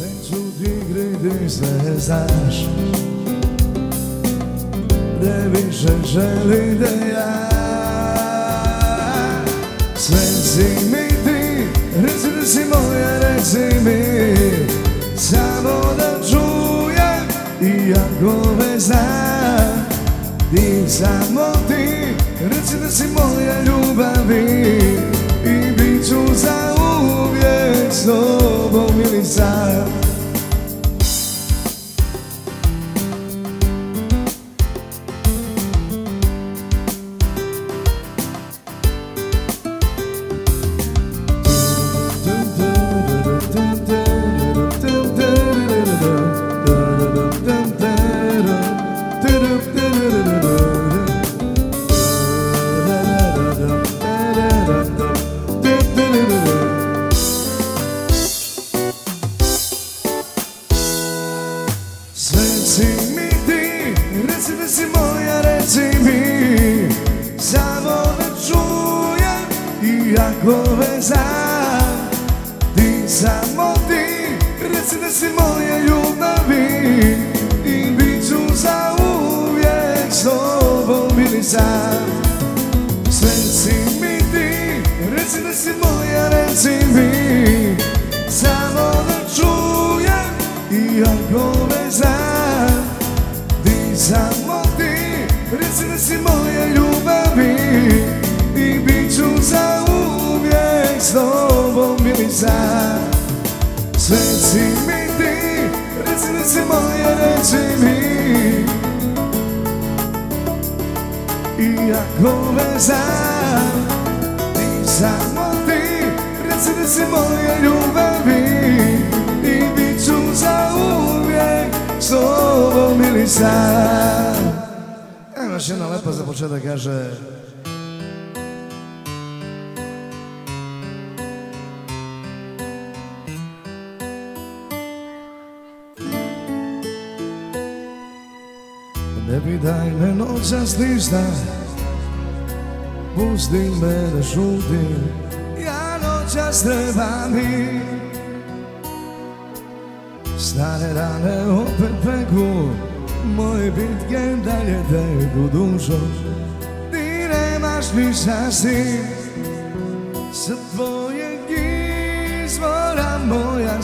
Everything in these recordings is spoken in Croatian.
Neću ti kriti sve znaš. Ne više želim da ja. Sve si mi ti Reci si moja, reci mi. Samo da čujem Iako me znam Ti samo ti Reci da si moja ljubavi uvijek s tobom ili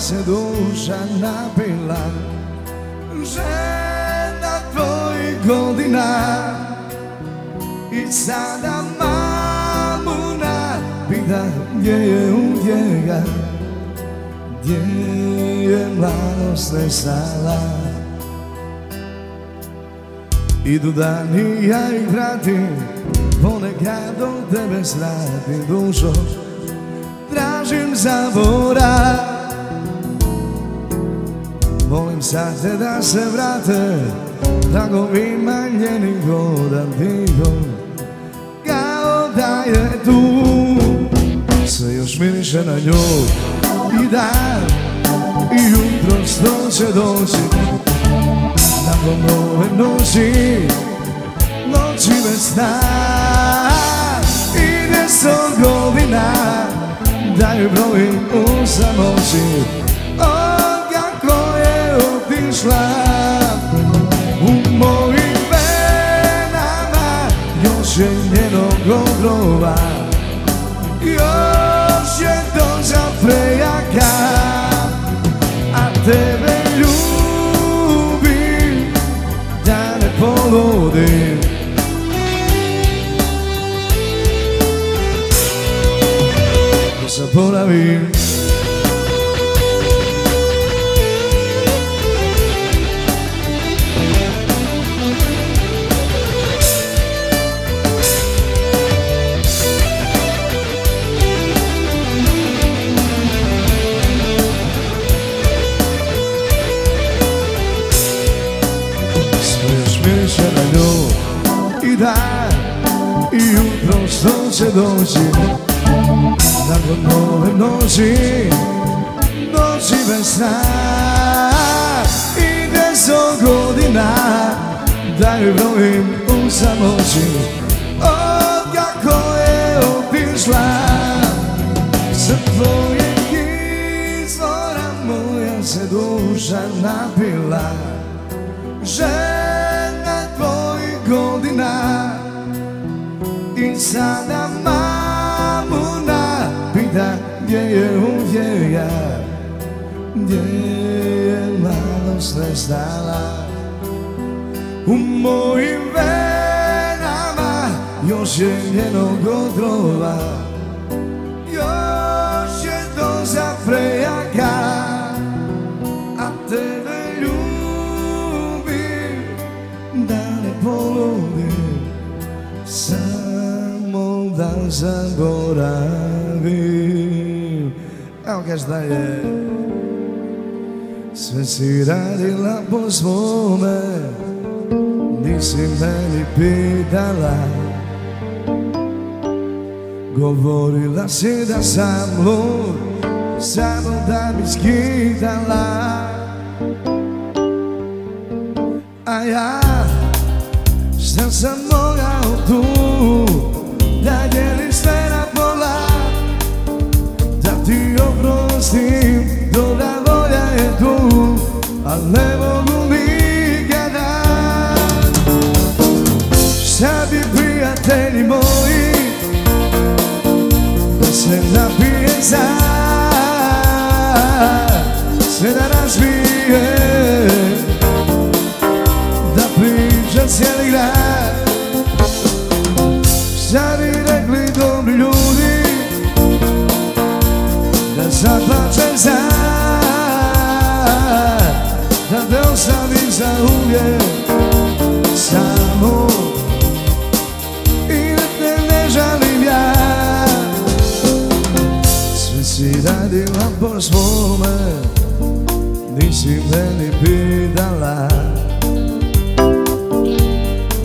se duša napila Žena tvojih godina. I sada mamuna pita gdje je udjega Gdje je mladost nestala Idu dani, ja ih vratim. Ponekad do tebe sratim dušo Tražim zaborav Sad da se vrate Tragovima njenih goda tiho Kao da je tu Sve još miriše na nju I dan I jutro što će doći Nakon nove noći Noći bez sna I deset godina Da je brojim u samoći otišla U mojim venama Još je njenog groba Još je doza prejaka A tebe ljubim Da ne poludim zaboravim doći Nakon nove noći Noći bez sna. I deset godina Da joj brojim u samoći. Od kako je otišla Sa tvojeg izvora moja se duša napila. Žena tvojih godina I uvjeja Gdje je mladost nestala U mojim venama Još je njenog odrova Još je doza prejaka A tebe ljubim Da ne poludim Samo da zaboravim Evo kaže da je Sve si radila po svome Nisi meni pitala Govorila si da sam lud Samo da bi skitala A ja Šta sam mogao tu Da se napije za Sve po svome Nisi meni pitala.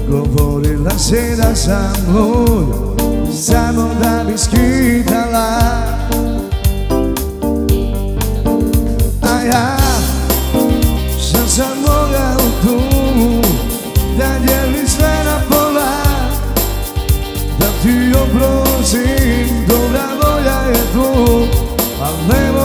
Govorila si da sam lud Samo da bi skitala. A ja Šta sam mogao tu Da dijelim sve na pola. Da ti oprostim Dobra volja je tu Al ne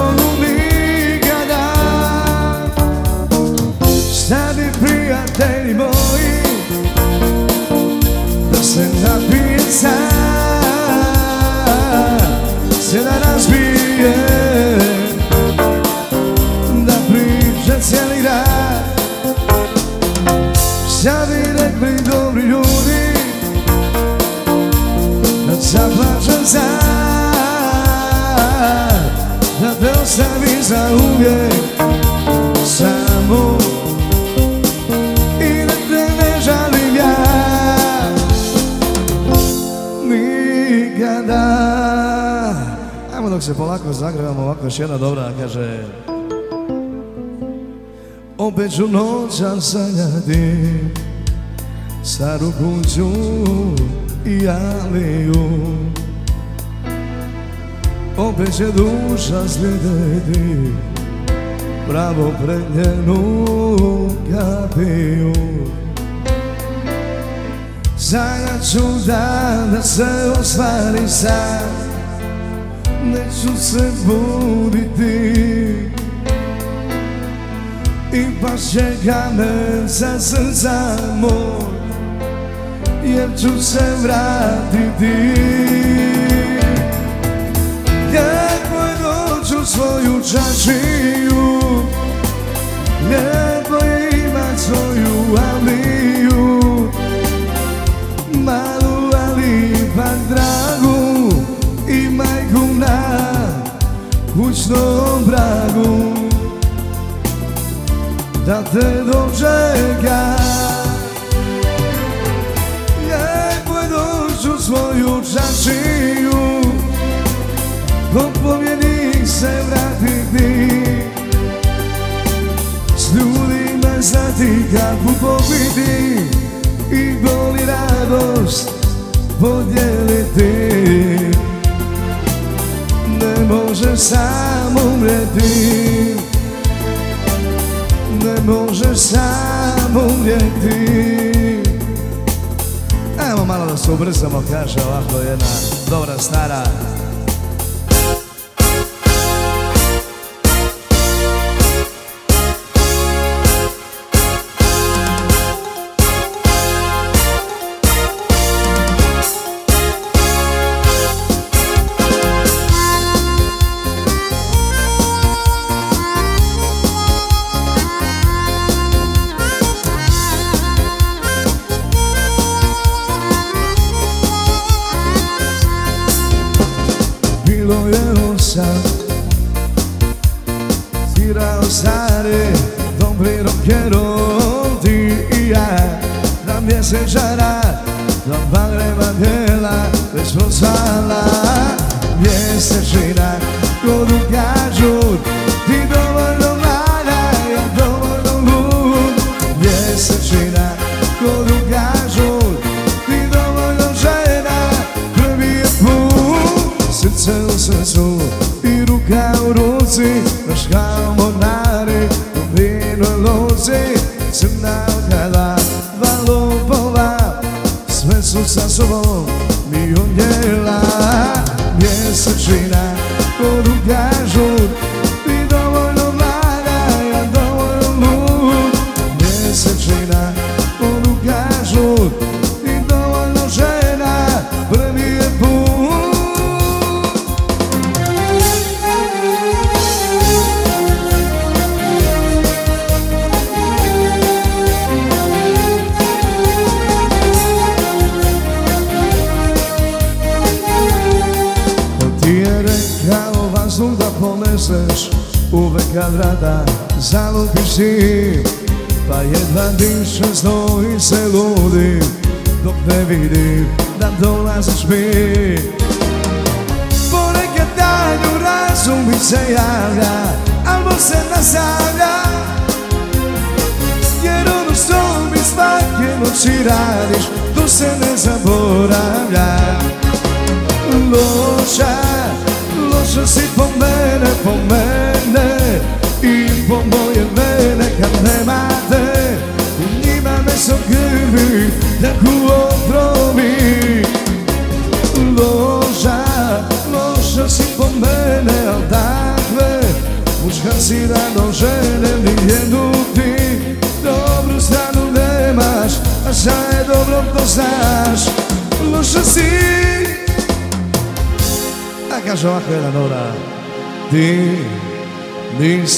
za uvijek Samo. I da te ne žalim ja Nikada. Ajmo dok se polako zagrevamo ovako još jedna dobra kaže. Opet ću noća sanjati Staru kuću i aliju Opet će duša slijediti Pravo pred njenu kapiju. Sanjat ću dan da se ostvari san Neću se buditi. I pa čeka me sa srca moj Jer ću se vratiti Lijepo je doći u svoju čašiju Lijepo je imat svoju aliju. Malu ali ipak dragu I majku na kućnom pragu. Da te dočeka Lijepo je doći u svoju čašiju Ko pobjednik se vratiti S ljudima znati kako pobiti I bol i radost podijeliti. Ne možeš sam umreti Ne možeš sam umreti Evo malo da se ubrzamo, kaže ovako jedna dobra stara sellará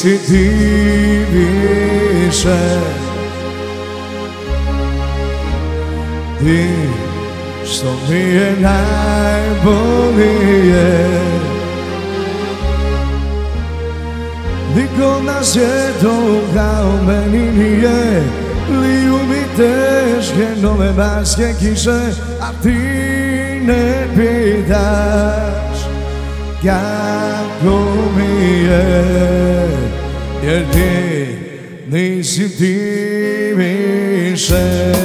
συντήρησε. Τι στο μήνα εμπολίε δικό να σε το γαωμένινιε λιουμιτές γεννώ με μας και κύσε απ' την επίδας. Κι ακόμη 也替你心底明深。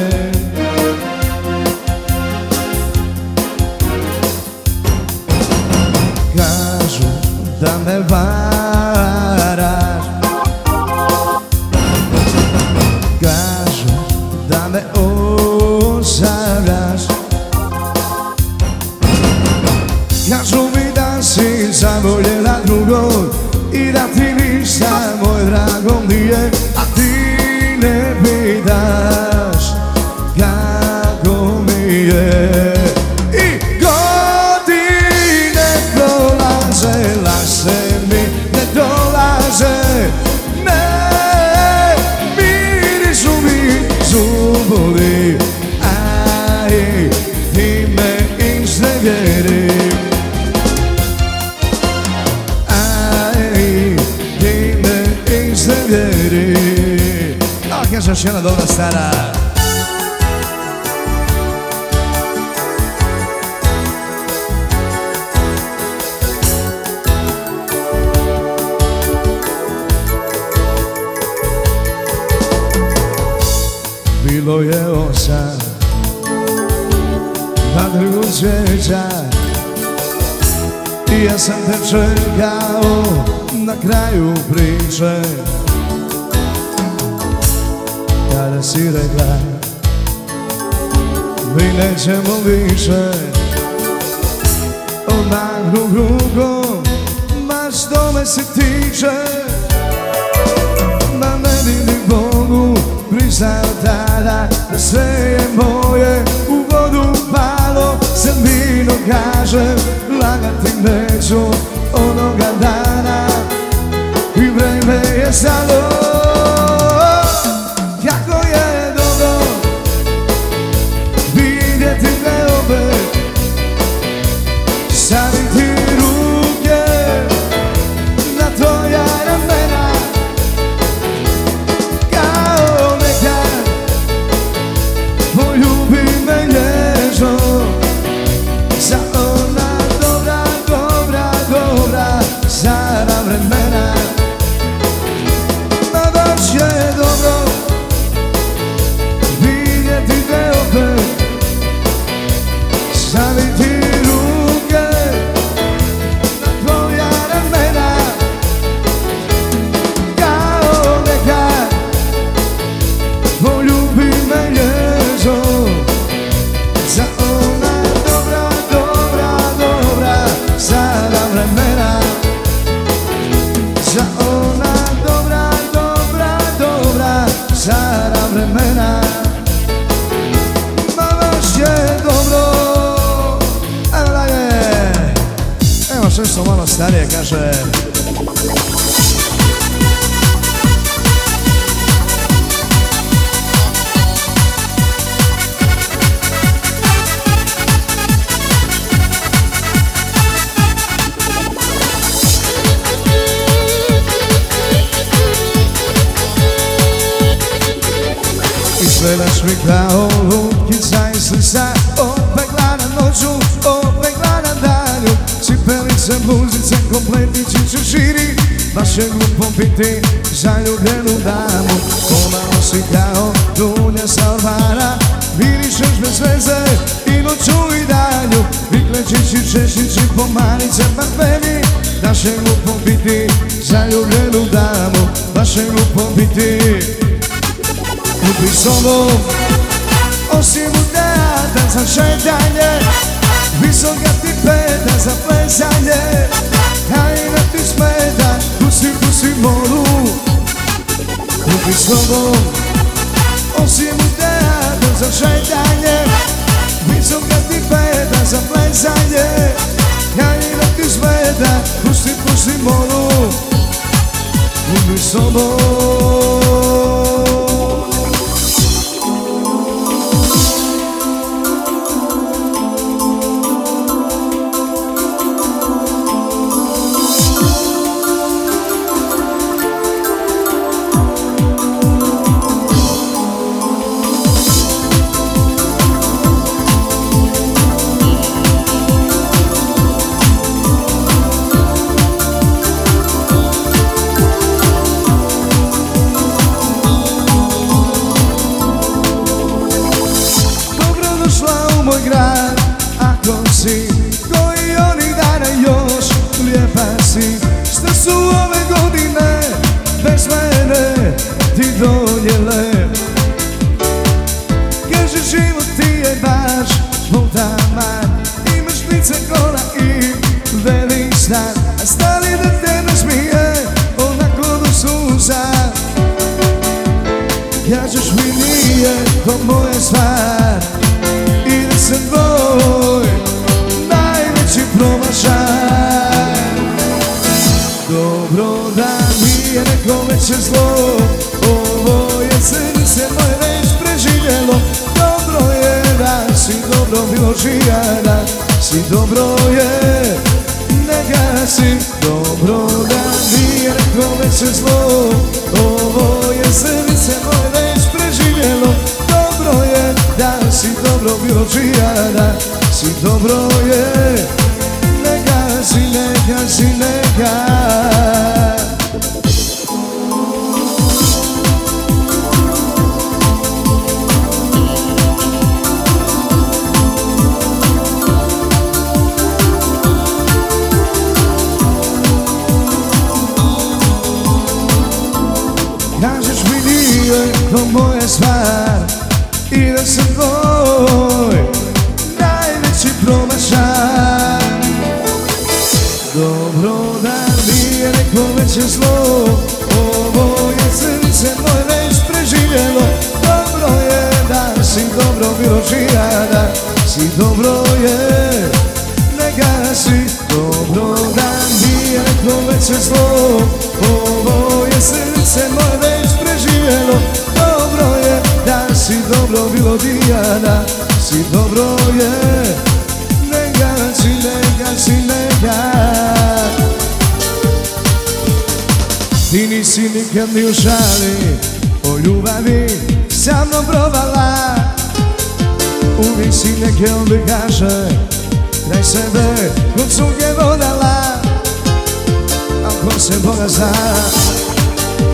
se Boga zna.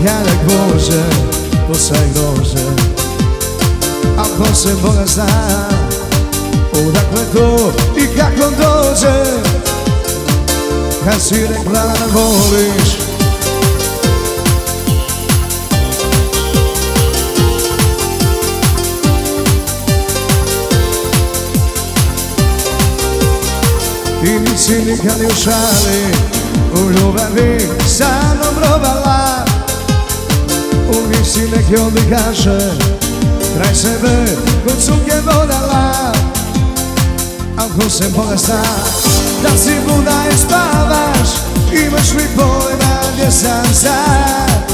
Jadak Bože, posaj Bože. A ko se Boga zna Odakle to i kako dođe? Kad si rekla da voliš. I nisi nikad ni u šali. U ljubavi samo probala. Rovala Uvijek si neki odlikaše Kraj sebe kod suke vodala Ako se bolesta Da si buda i spavaš Imaš mi pojma gdje sam sad?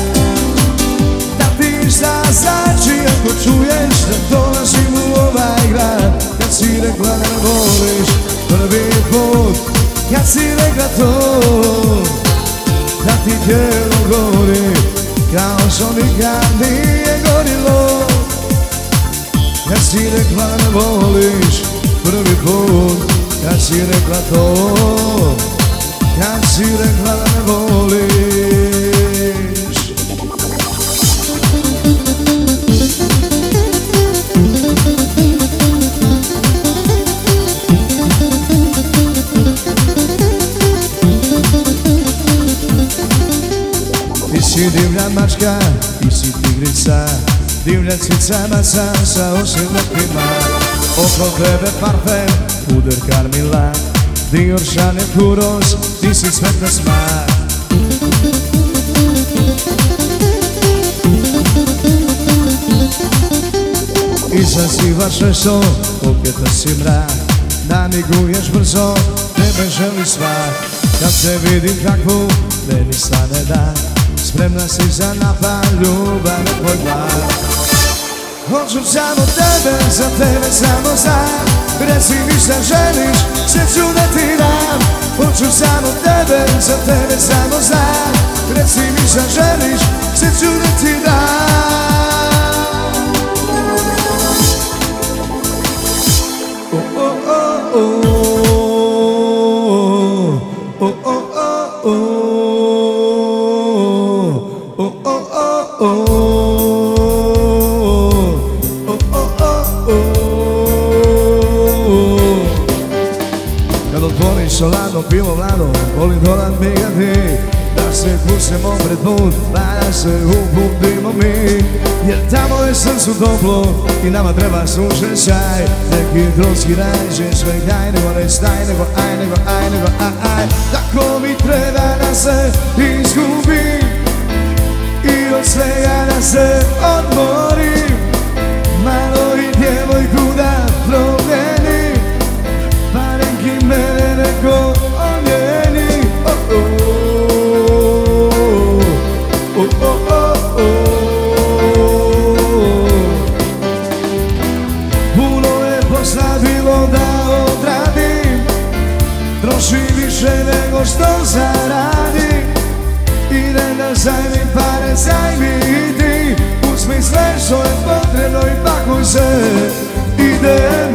Da ti šta znači Ako čuješ da dolazim u ovaj grad? Kad si rekla da ne voliš Prvi put kad si rekla to da ti tijelo gori Kao što nikad nije gorilo Kad si rekla da me voliš prvi mačka, ti si tigrica. Divlja cica maca sa osim očima Oko tebe parfem, puder Carmila Dior Chanel Kuros, ti si svetna smak Izazivaš nešto, koketa si mrak. Namiguješ brzo, tebe želi svak Kad te vidim kakvu, meni stane da Spremna si za napad, ljubav je tvoj glas. Hoću samo tebe, za tebe samo znam Reci mi šta želiš, sve ću da ti dam. Hoću samo tebe, za tebe samo znam Reci mi šta želiš, sve ću da ti dam Volim dolat migati Da se pusemo pred put da se uputimo mi. Jer tamo je srcu toplo I nama treba sunčan šaj Neki drugski rađe Sve kaj nego ne staj Nego aj, nego aj, nego aj, aj. Tako mi treba da se izgubim I od svega da se odmorim što je potrebno i pakuj se Idemo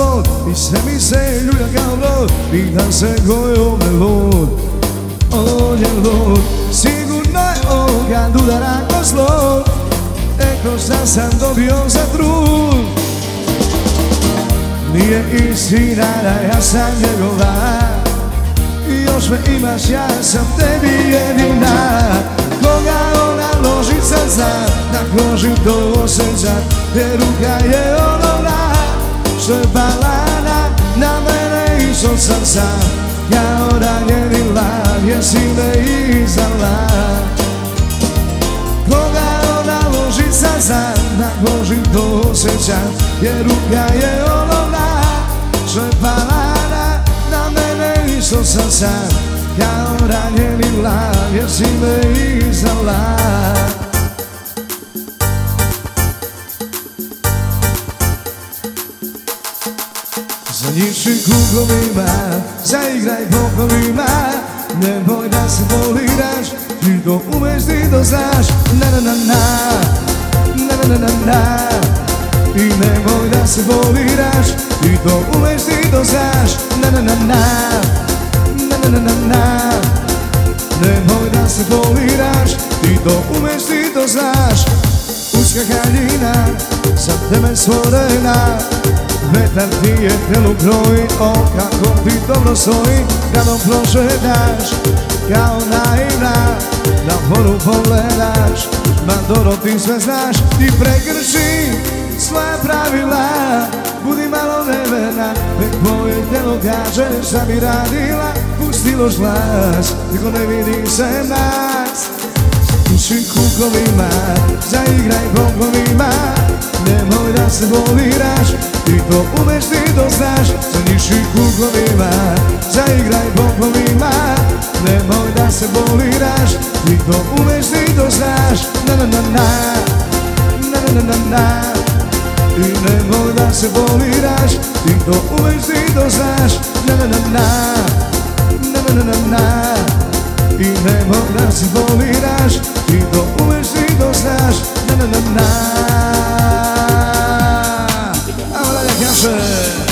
pod I sve mi se ljulja kao brod Pitam se ko je ome lud On je lud Sigurno je on kad udara ko zlo Eko šta sam dobio za trud. Nije istina da ja sam njegova. I još me imaš, ja sam tebi jedina. Koga ona loži srca, na koži to osjećat Jer ruka je ona što je balana na mene iz od srca Kao ranjeni lav, jesi me izdala Koga ona loži za na Boži to osjećam Jer ruka je olovna. Što pala na, mene isto sam sam. Kao ranjeni lav jer si me izdala Zanjiši kugovima, zaigraj pokovima Nemoj da se boliraš, ti to umeš, ti to znaš Na na na na na na na I nemoj da se boliraš Ti to umeš, ti to znaš Na na na na Na na na na na Nemoj da se boliraš Ti to umeš, ti to znaš Uska haljina Za tebe stvorena Vetar ti je telu kroji O kako ti dobro stoji. Kada prošetaš Kao naivna Na moru pogledaš Ma dobro ti sve znaš. Ti prekrši svoja pravila Budi malo neverna Nek moje telo kaže šta bi radila. Pustilo glas Niko ne vidi se nas. Puši kukovima Zaigraj bogovima Nemoj da se boliraš Ti to umeš, ti to znaš Zaniši kukovima Zaigraj bogovima Nemoj da se boliraš Ti to umeš, ti to znaš Na na na na Na na na na I nemoj da se boliraš Ti to umeš, ti to znaš Na na na na Na na na na I nemoj da se boliraš Ti to umeš, ti to znaš Na na na na Bragança.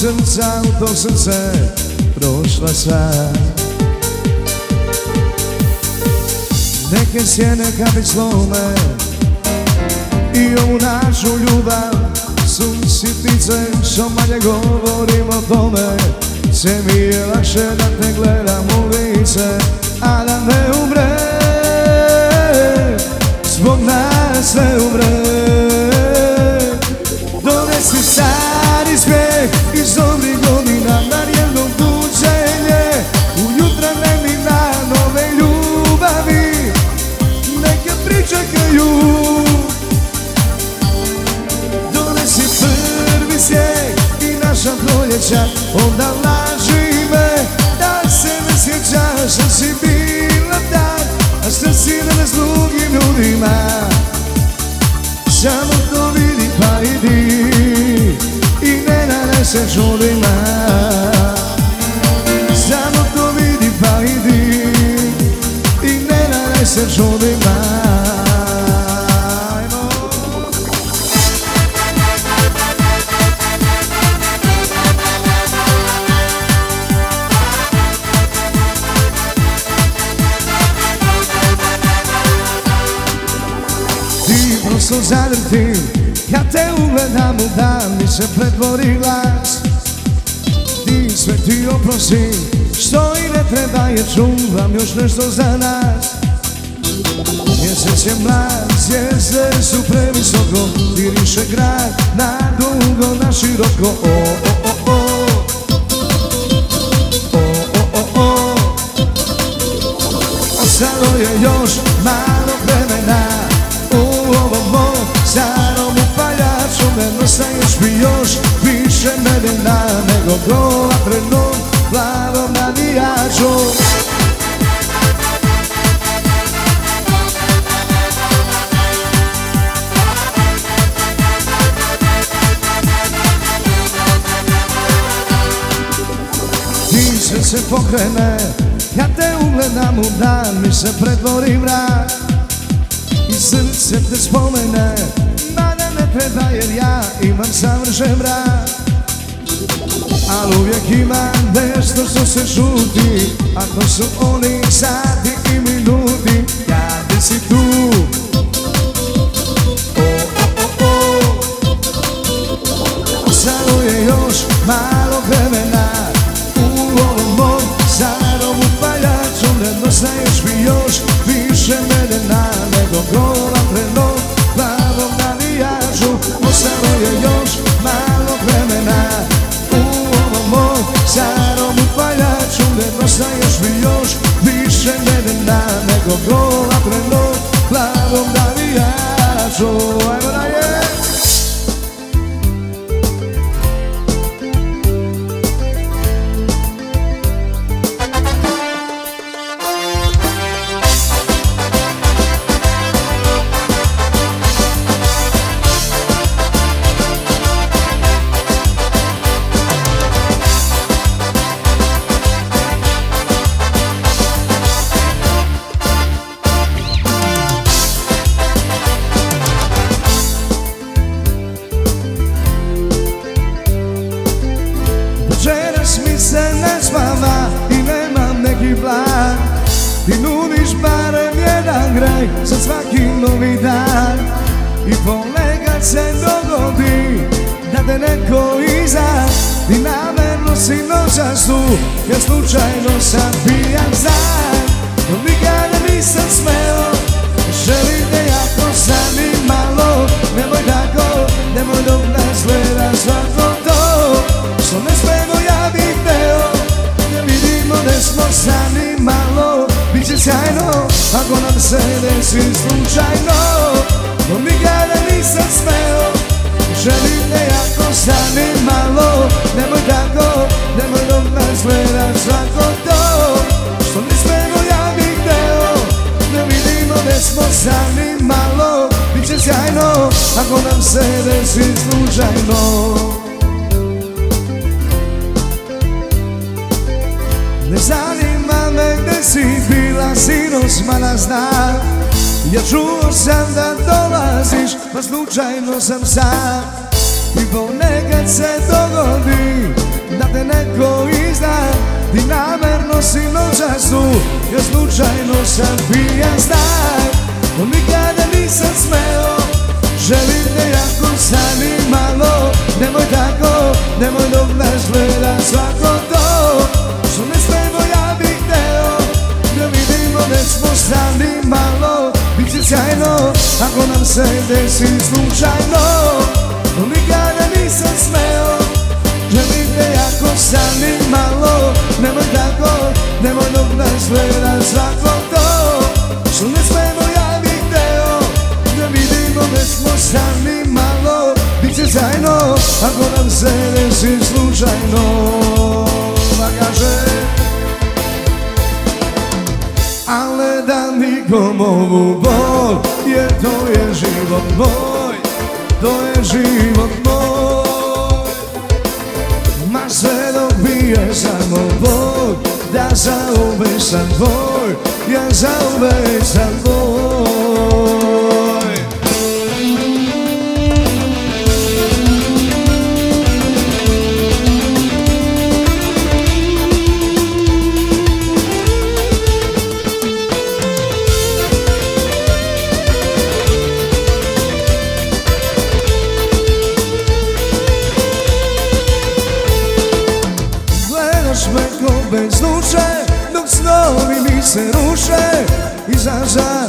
Srca u to srce prošla sva. Neke sjene kad bi slome I ovu našu ljubav su sitnice Što manje govorim o tome Sve mi je lakše da te gledam u lice A da ne umrem zbog nas sve umre iz dobrih godina na jedno tuđenje Ujutra na nove ljubavi Neke pričekaju. Donesi prvi snijeg i naša proljeća Onda laži me da se ne sjećaš što si bila tak A što si ne s drugim ljudima nanese čudima Samo to vidi pa idi. I ne nanese čudima su zadrti Kad te ugledam u dan mi se pretvori glas Ti sve oprosi Što i ne treba jer čuvam još nešto za nas. Mjesec je mlad, zvijezde su previsoko Diriše grad na dugo, na široko. O, o, o, o. O, o, o, Ostalo je još malo vremena. Starom upaljaču me nosaješ mi još Više medena nego gola pred plavom navijaču Ti se pokrene, ja te ugledam u dan, mi se pretvori vrat I srce te spomene, mada ne treba ja imam savršen vrat. Al' uvijek ima nešto što se šuti A to su oni sati i minuti. Kad si tu. O, o, o, o Ostalo je još malo go. sam pijan znaj To nikada nisam smeo. Želim te jako sam i malo Nemoj tako, nemoj dok nas gleda svako to. Što ne smemo ja bih teo Da vidimo da smo sami malo. Biće sjajno ako nam se desi slučajno. To nikada nisam smeo Želim te jako sam i malo. Nemoj tako, nemoj dok nas gleda svako se desi slučajno Da kaže Ale da nikom ovu bol Je to je život moj To je život moj. Ma sve dobije samo Bog Da zauvek sam tvoj Ja zauvek sam tvoj. viajar.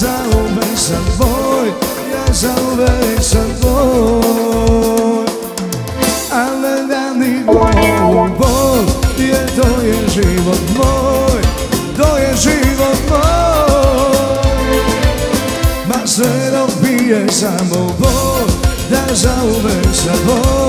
zauvek sam tvoj, ja zauvek sam tvoj. Ale dani bol, Bog, jer to je život moj, to je život moj. Ma sve dobije samo bol, da zauvek sam tvoj.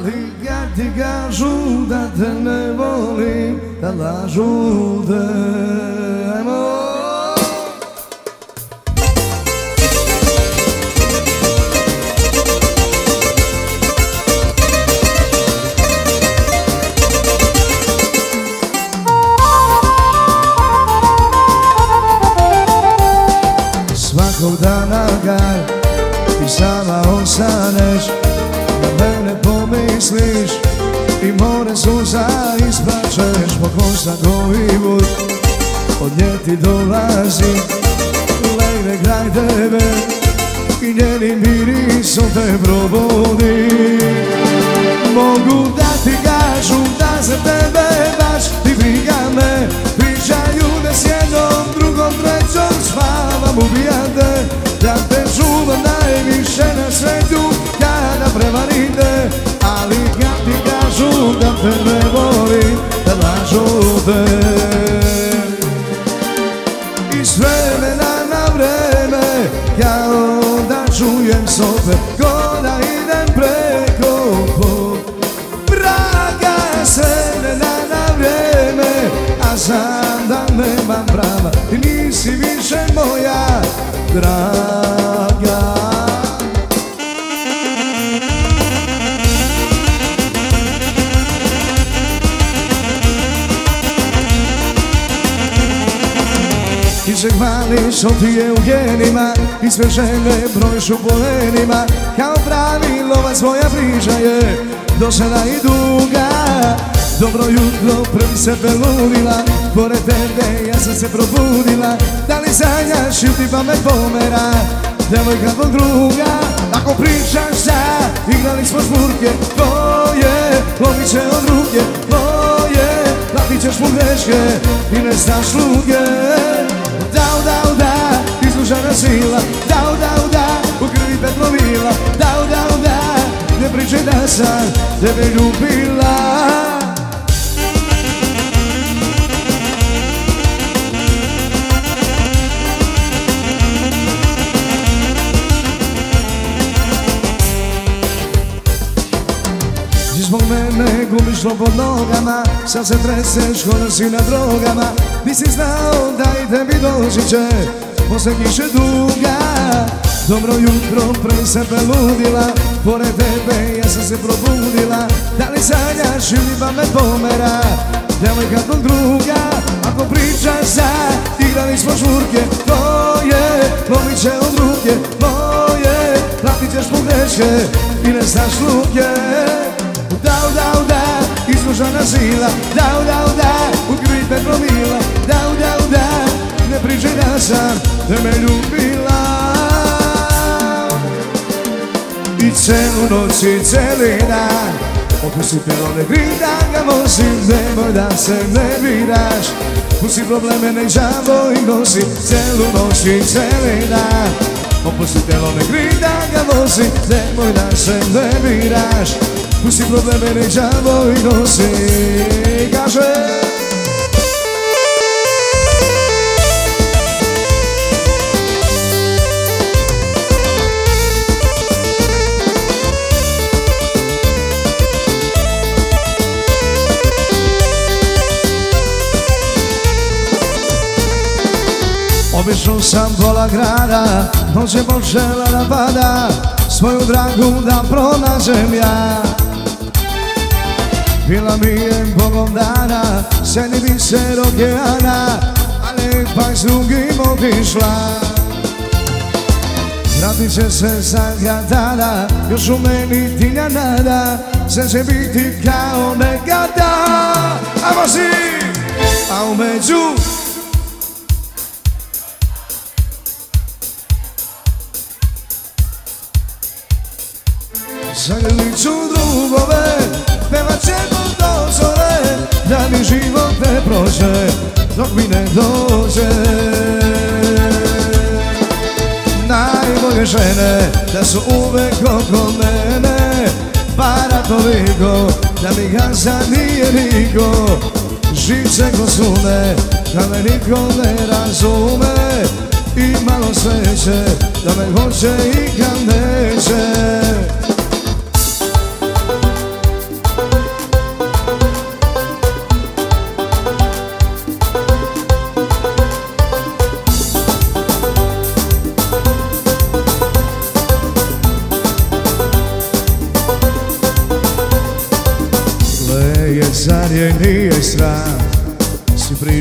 Ali kad ti kažu da te ne volim Da lažu te Ajmo probudi. Mogu da ti kažu da za tebe baš ti briga me. Pričaju da s jednom, drugom, trećom spavam ubijate Da te čuvam najviše na svetu kada prevarite Ali kad ti kažu da te ne volim, da lažu te draga. Ti se hvališ što ti je u genima I sve žene brojiš u polenima. Kao pravi lovac moja priča je Do sada i duga Dobro jutro, prvi se peludila Pored tebe ja sam se probudila. Da li sanjaš ili ti pamet pomera Devojka kod druga. Ako pričaš sa Igrali smo žmurke Tvoje Lovit će od ruke Tvoje Platit ćeš mu greške I ne znaš sluge. Dao, dao, da Izlužana sila Dao, dao, da U krvi petlovila Dao, dao, da Ne pričaj da sam Tebe ljubila gubiš pod nogama Sad se treseš ko si na drogama. Nisi znao da i tebi doći će Posle kiše duga. Dobro jutro, prvi se peludila Pored tebe ja sam se probudila. Da li sanjaš ili pamet pomera Devojka kod druga. Ako pričaš za Igrali smo žurke Tvoje Lovit će od ruke Tvoje Platit ćeš pogreške I ne znaš luke. Dao, dao, da, izlužana sila Dao, dao, da, u krvi te promila. Dao, dao, da, ne pričaj da sam te me ljubila. I celu noć i celi dan Opusti pero ne grida ga vosim Nemoj da se ne biraš. Pusti probleme nek žavo i nosi Celu noć i celi dan. Opusti telo ne grida ga vozi Nemoj da se ne biraš Pusti probleme žavo i nosi Kaže Obišao sam pola grada, noć je počela da pada Svoju dragu da pronađem ja Bila mi je bogom dana, sedi mi se okeana Ali pak s drugim otišla Vratit će se svaka tada, još u meni tinja nada Sve će biti kao nekada, ajmo si! A umeđu Zagrlit ću prođe Dok mi ne dođe. Najbolje žene Da su uvek oko mene Para toliko Da mi gaza nije niko. Živce ko sune Da me niko ne razume I malo sreće Da me hoće i kad neće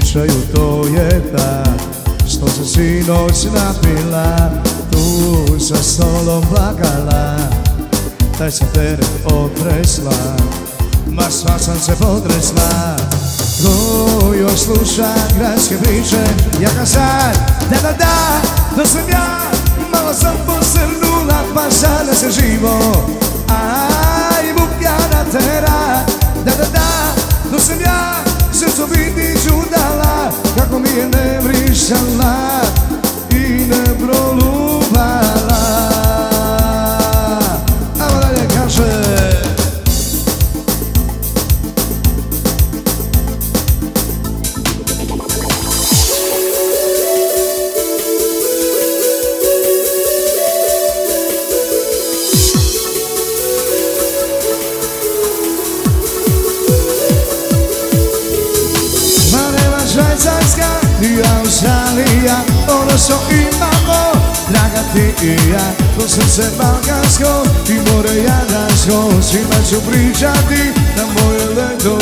Svi pričaju to je ta Što se sinoć napila Tu sa stolom plakala. Taj se teret otresla Ma sva sam se potresla. Ko još sluša gradske priče Ja ga sad, da da da Da sam ja, malo sam posrnula Pa sada se živo. Aj, bukjana tera Da da da, da sam ja Srcu biti ću dala Kako mi je ne vrišala I ne prolubala i ja To srce balkansko i more jadansko Svima ću pričati na moje leto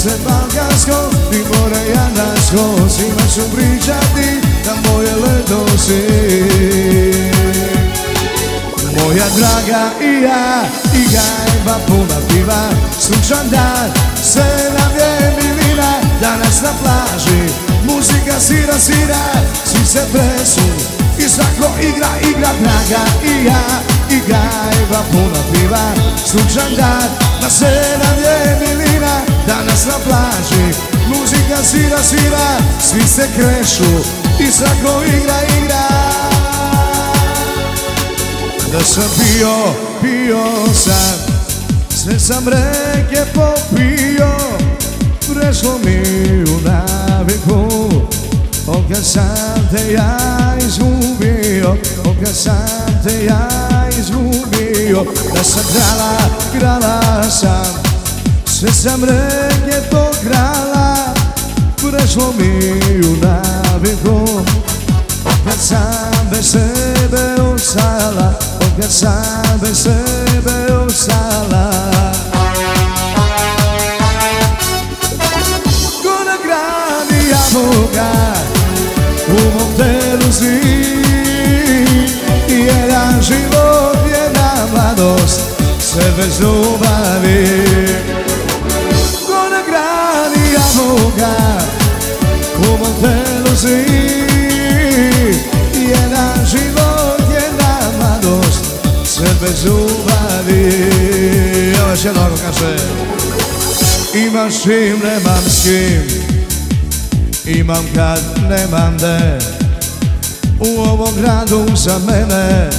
Srce balkansko i more jadansko Svima ću pričati da moje ledo si Moja draga i ja i gajba puna piva Sunčan dan, sve nam je milina Danas na plaži, muzika svira, svira Svi se plesu i svako igra, igra Draga i ja i gajba puna piva Sunčan dan, na sve nam je milina Danas na plaži, muzika svira, svira Svi se krešu i svako igra, igra. Da sam pio, pio sam Sve sam reke popio. Prešlo mi u naviku kad sam te ja izgubio Od kad sam te ja izgubio. Da sam krala, krala sam Sve sam reke pokrala Prešlo mi u naviku kad sam bez sebe ostala Kad sam bez sebe ostala. Ko na grani jabuka U mom telu si Jedan život, jedna mladost Sve bez ljubavi jabuka U mom telu si. Jedan život, jedna mladost Sve bez ljubavi Evo još jedno ako kaže. Imam s čim, nemam s kim. Imam kad, nemam de U ovom gradu za mene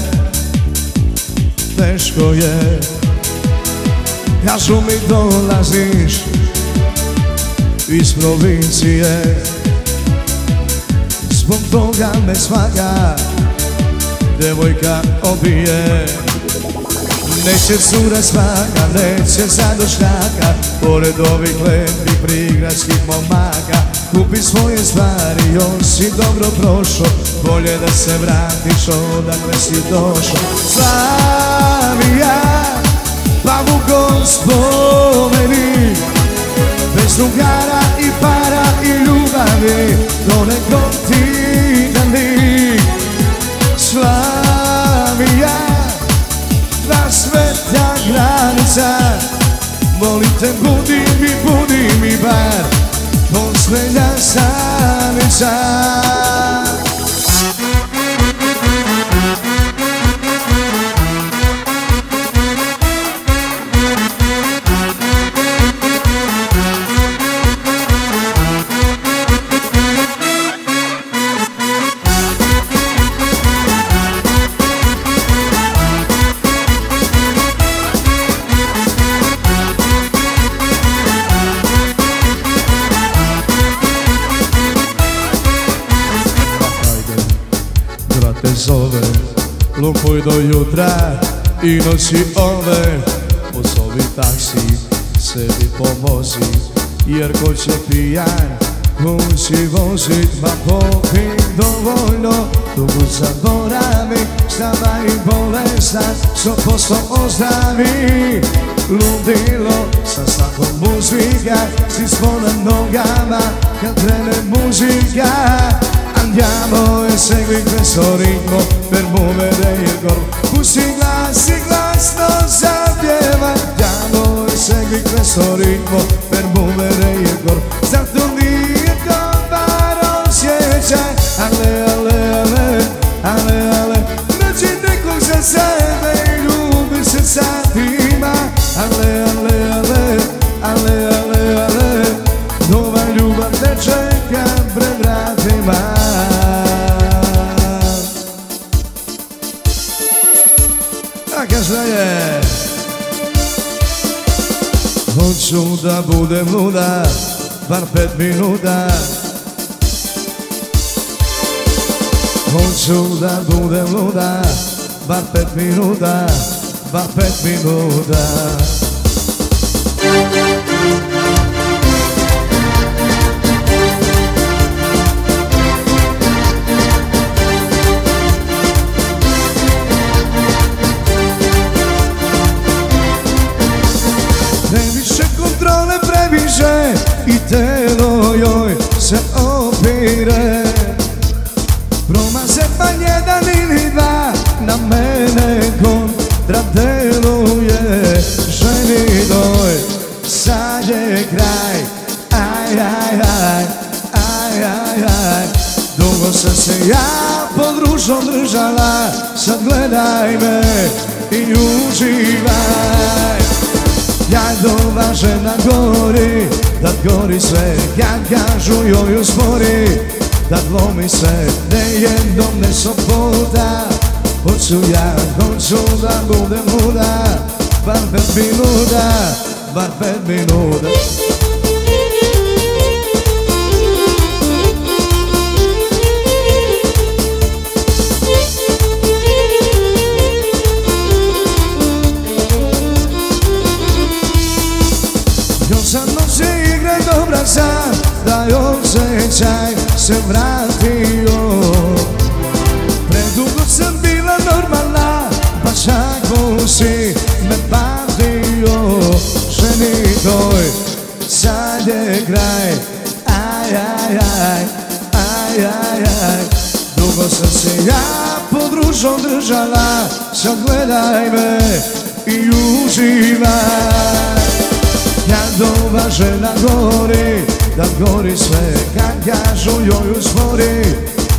Teško je. Kažu mi dolaziš Iz provincije. Zbog toga me svaka devojka obije. Neće cura smaka, neće zadošnjaka Pored ovih lepih prigradskih momaka. Kupi svoje stvari, još si dobro prošao Bolje da se vratiš odakle si došao Slavija, pa mu spomeni Bez drugara i para i ljubavi Do nekog ti dani Slavija, dva sveta granica. Molim te budi mi, budi mi bar Posljednja sanica Lupuj do jutra i noći ove Pozovi taksi, sebi pomozi Jer ko će pijan kući vozit Ma popi dovoljno, dugu zaboravi Stava i bolestan, sto posto ozdravi Ludilo, sa svakom muzika Svi na nogama, kad krene muzika Andiamo e segui questo ritmo per muovere il corpo Pusi glassi, glasno sapieva Andiamo e segui questo ritmo per muovere il corpo Stato lì e comparo si c'è Ale, ale, Bar pet minuta gori sve Kad kažu joj uspori, da glomi sve Ne jednom, ne sto puta. Hoću ja, hoću da budem luda Bar pet minuta, bar pet minuta osjećaj se vratio. Predugo sam bila normalna, pa ako si me patio. Ženi toj, sad je kraj, aj, aj, aj, aj, aj, aj. Dugo sam se ja pod ružom držala, sad gledaj me i uživaj. Jadova žena gori, da gori sve Kad kažu joj uspori,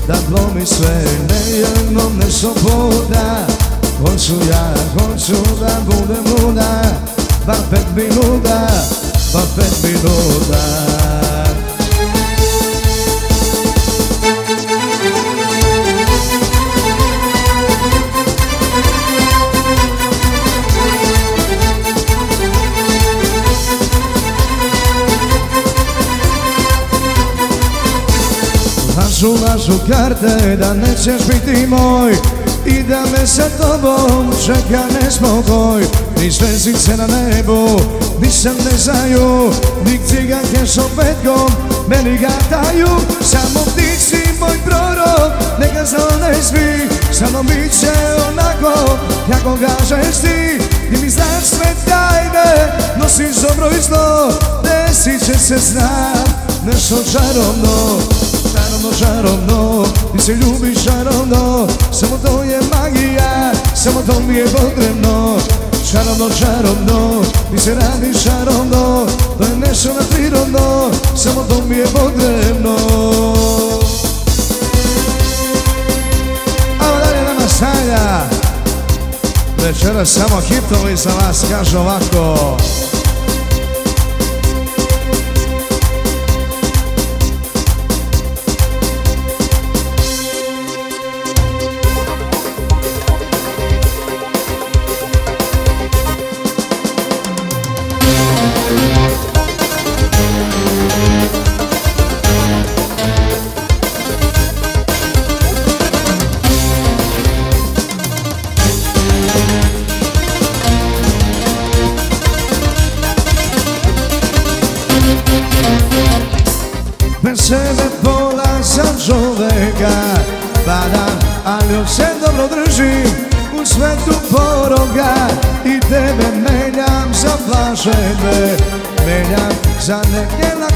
da glomi sve Ne jednom, ne puta Hoću ja, hoću da budem luda Bar pet minuta, bar pet minuta Lažu, lažu karte da nećeš biti moj. I da me sa tobom čeka nespokoj. Ni zvezdice na nebu, nisam ne znaju. Ni ciganke s opetkom, meni gataju Samo ti si moj prorok, neka za ne svi. Samo bit će onako, kako kažeš ti Ti mi znaš sve tajne, nosiš dobro i zlo. Desit će se znam, nešto čarovno Čarovno, čarovno, ti se ljubiš čarovno Samo to je magija, samo to mi je potrebno Čarovno, čarovno, ti se radi čarovno To je nešto na prirodno, samo to mi je potrebno Amo dalje nama sanja Večera samo hitovi za vas kažu ovako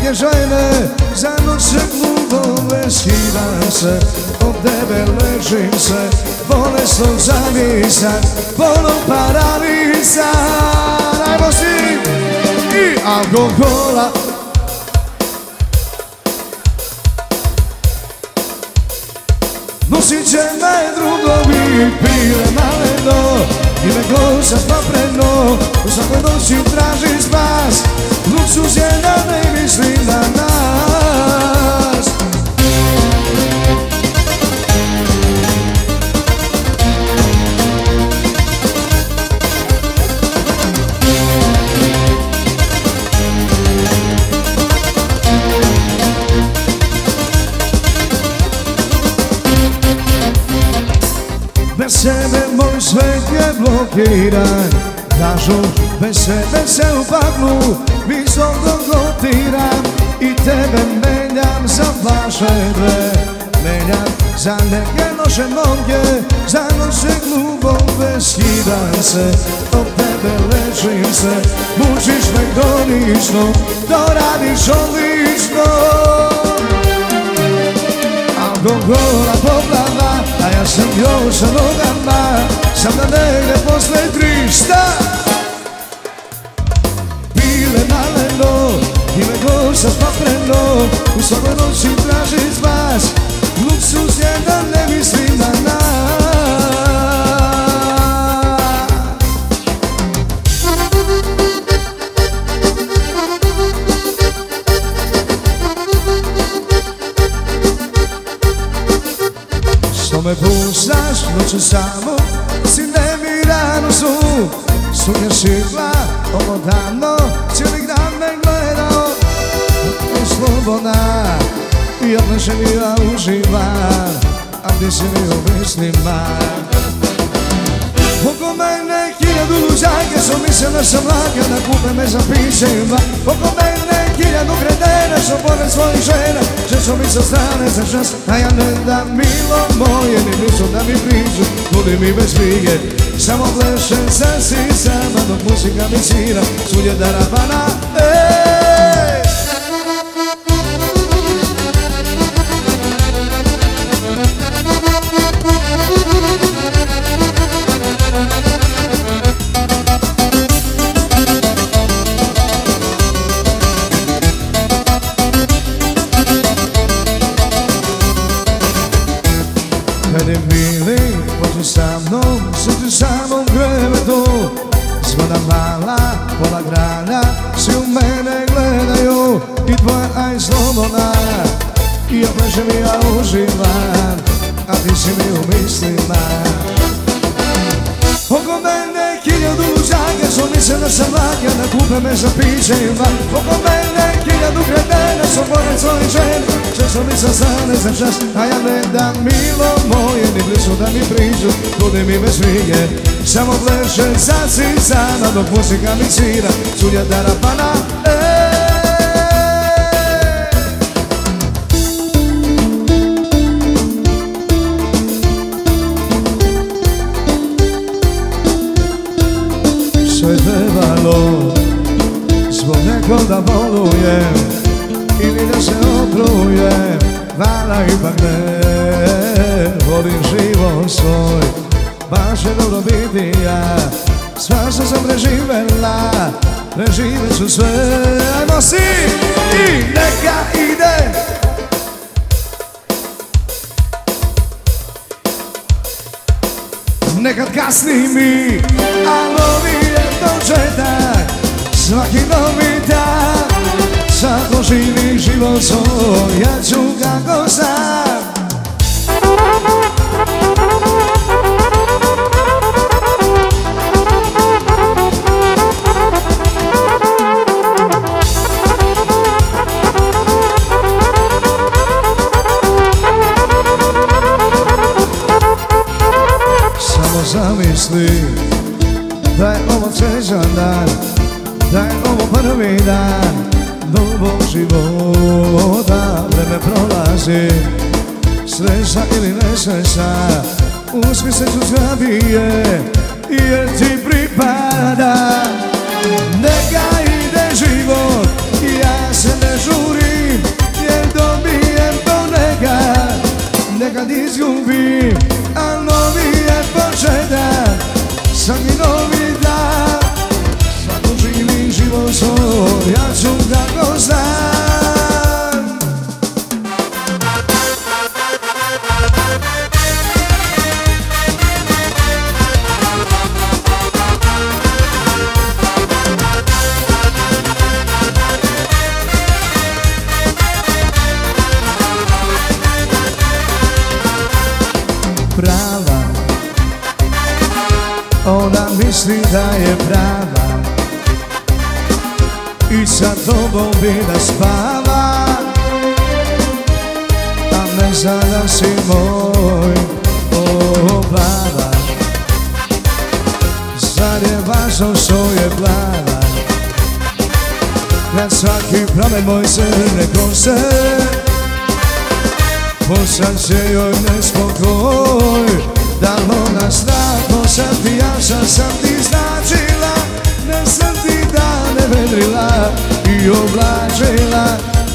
lake žene Za noće glubove skidam se Od tebe ležim se Bolesno zavisan Polom paralizan Ajmo svi I alkohola. Nosit će me drugovi pile maleno I me kosa papreno U svakoj noći traži spas. Luksuz je da ne blokiran Kažu bez sebe se u paklu Visoko gotiram I tebe menjam za plaševe Menjam za neke noše momke Za noće glubove skidam se. Od tebe lečim se Mučiš me kronično To radiš odlično. Alkohola poplava A ja sam još sa nogama Sam da negde posle tri šta? Pile maleno I me gosa papreno U svakoj noći traži spas Luksus je da ne mislim na nas. Što me puštaš noću samo su Sunja šikla ovo davno Cijeli dan me gledao I slobodna I odneše mi ja uživam A ti si mi u mislima Oko mene hiljadu luđaka Što misle da sam laka Da kupe me za pićima Oko mene hiljadu kretena Što pored svojih žena Že su mi sa strane za čas A ja ne da milo moje Ni nisu da mi priđu Budi mi bez brige Siamo flash senza si sama non musica vicina Sugli da Ravana I ja plešem i ja uživam A ti si mi u mislima. Oko mene hiljadu luđaka Što misle da sam laka Da kupe me za van. Oko mene hiljadu Što pored svojih Često mi sa strane za čas A ja ne dam milo moje Ni blizu da mi priđu Tudi mi bez brige Samo pleše za cicama Dok muzika mi svira. Sulja darapana sam preživela Preživjet ću sve Ajmo si I neka ide. Nekad kasni mi A novi je početak Svaki novi dan Svako živi život svoj Ja ću kako sam zamisli Da je ovo srećan dan da je ovo prvi dan novog života Vreme prolazi, sreća ili nesreća Uspje se ću zdravije, moj crne kose Posad će joj nespokoj Da ona zna ko sam ti, ja sam ti značila. Ne sam ti dane vedrila i oblačila.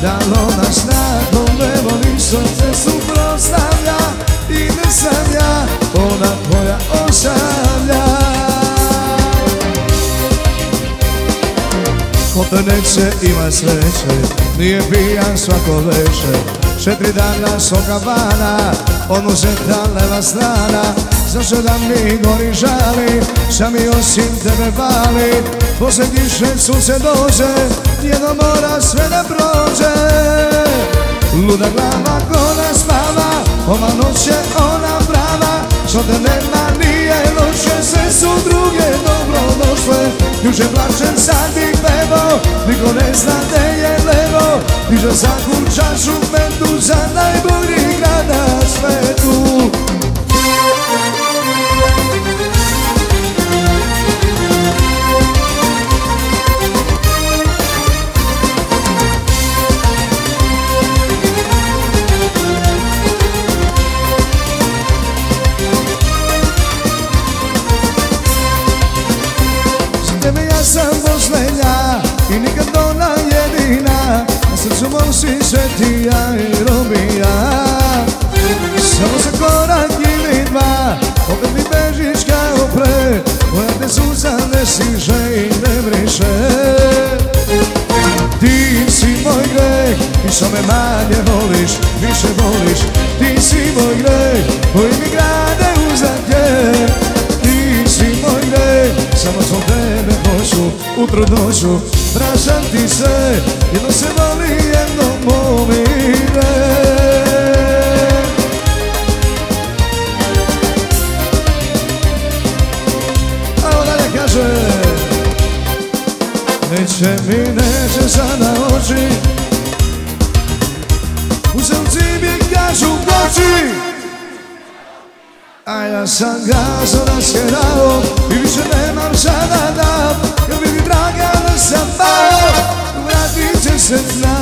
Da ona zna kome voli srce suprostavlja neće ima sreće. Nije pijan svako veče. Četiri dana soka vana Od muzeta leva strana. Zašto da mi gori žali Šta mi osim tebe bali? Posle kiše sunce dođe Jedno mora sve da prođe. Luda glava ko ne spava Ova noć je ona prava. Što te nema nije loše Sve su druge dobro došle Juče plačem sad bih pevo Niko ne zna gde je levo. Diže svaku čašu metu Za najbolji grad na i nikad ona jedina Na srcu mom si svetija i robija Samo za korak ili dva Opet mi bežiš kao pre Moja te suza ne siže i ne briše. Ti si moj greh i što me manje voliš Više voliš. Ti si moj greh koji mi grade uzadje Ti si moj greh samo zbog tebe noću, u trudnoću Vraćam ti se, jedno se voli, jedno pomire A ona ne kaže Neće mi, neće sada oči. U srci mi kažu koči A ja sam gazo nas rasherao I više nemam sada da dam mi draga da sam pao Vratit će se znak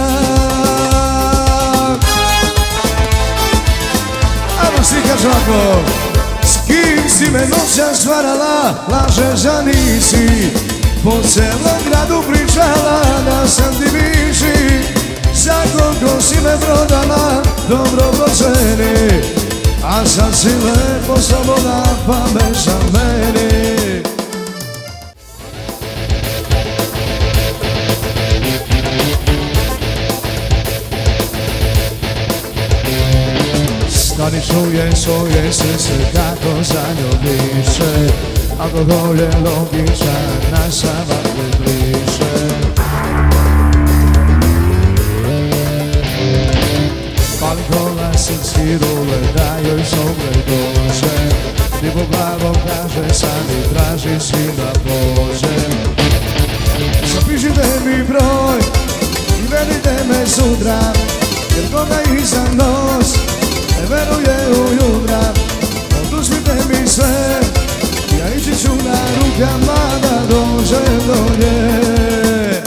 Ajmo svi kaže ovako S kim si me noća stvarala Lažeš da nisi po celom gradu pričala da sam ti viši Za koliko si me prodala, dobro počeni A sad si lepo sloboda, pa za meni Stani čuje svoje srce kako za ljubiše Alkohol je logičan, naš sama bliže Pali kola srci rule, da joj soble dođe Ti po glavom kaže, sad i traži si da pođe Zapišite mi broj i vedite me sutra Jer koga iza nos ne veruje u jutra Oduzmite mi sve ja ići ću na rukama da dođem do nje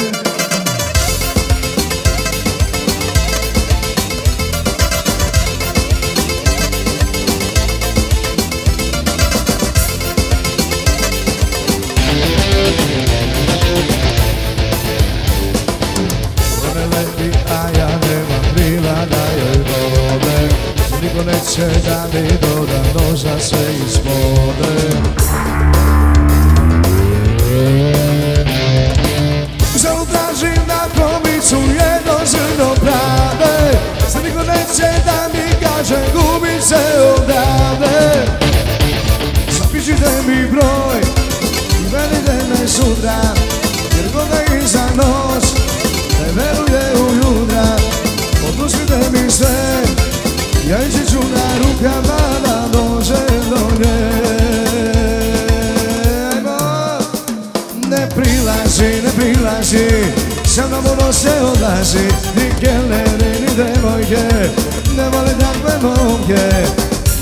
Sa mnom ono se odlazi Ni kelneri, ni devojke Ne vole takve momke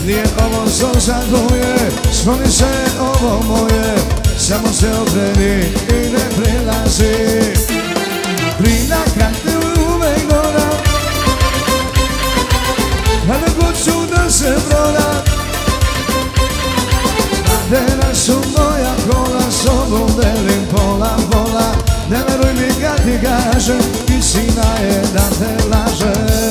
Nije ovo što za tvoje Skloni se ovo moje Samo se okreni i ne prilazi Plina kad te uvek gledam Kada god kažem Istina je da te lažem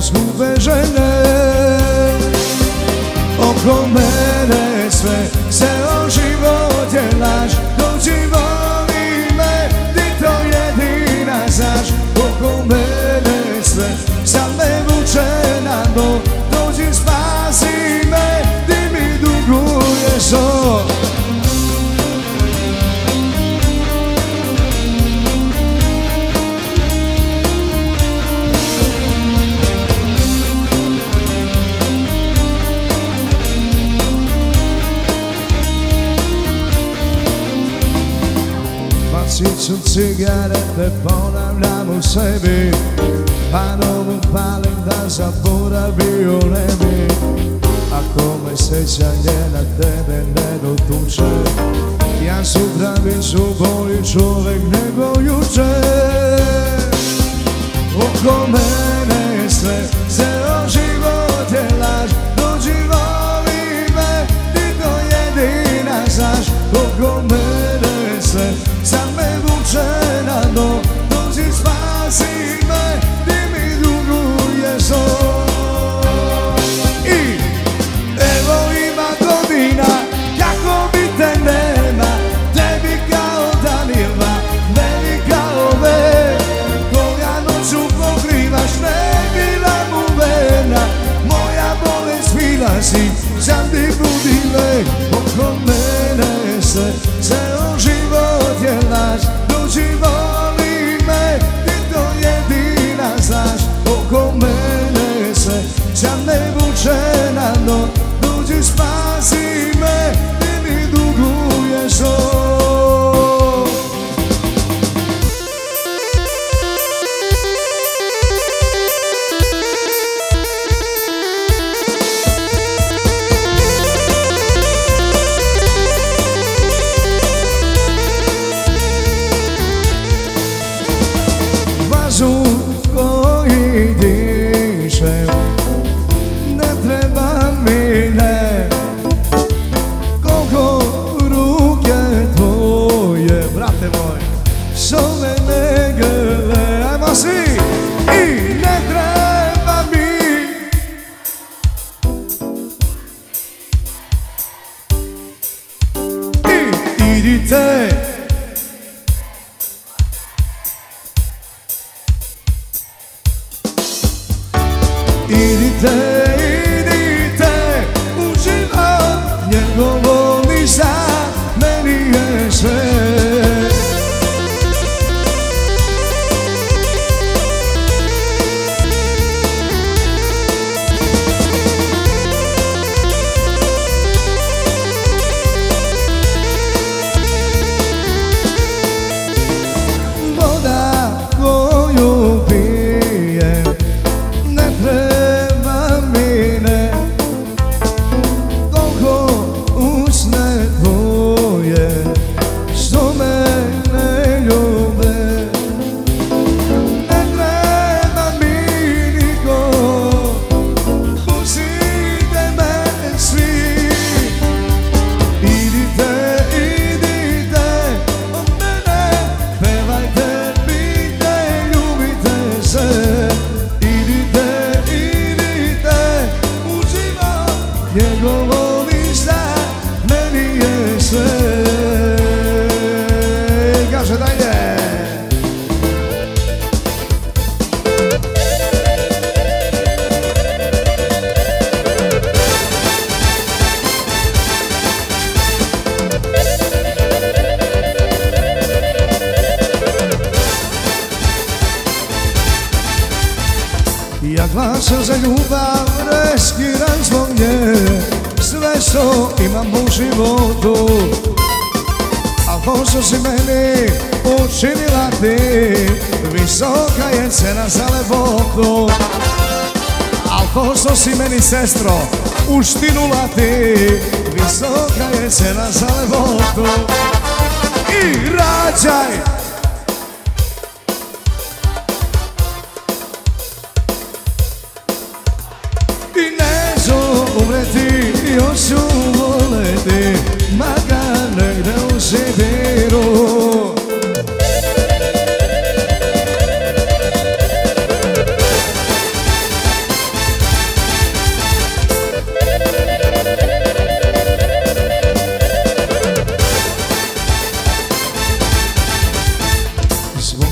skupe žene Oko mene sve. cigarete ponavljam u sebi Pa novu palim da zaboravio ne bi Ako me sećanje na tebe ne dotuče Ja sutra bit ću bolji čovek nego juče. Oko mene je sve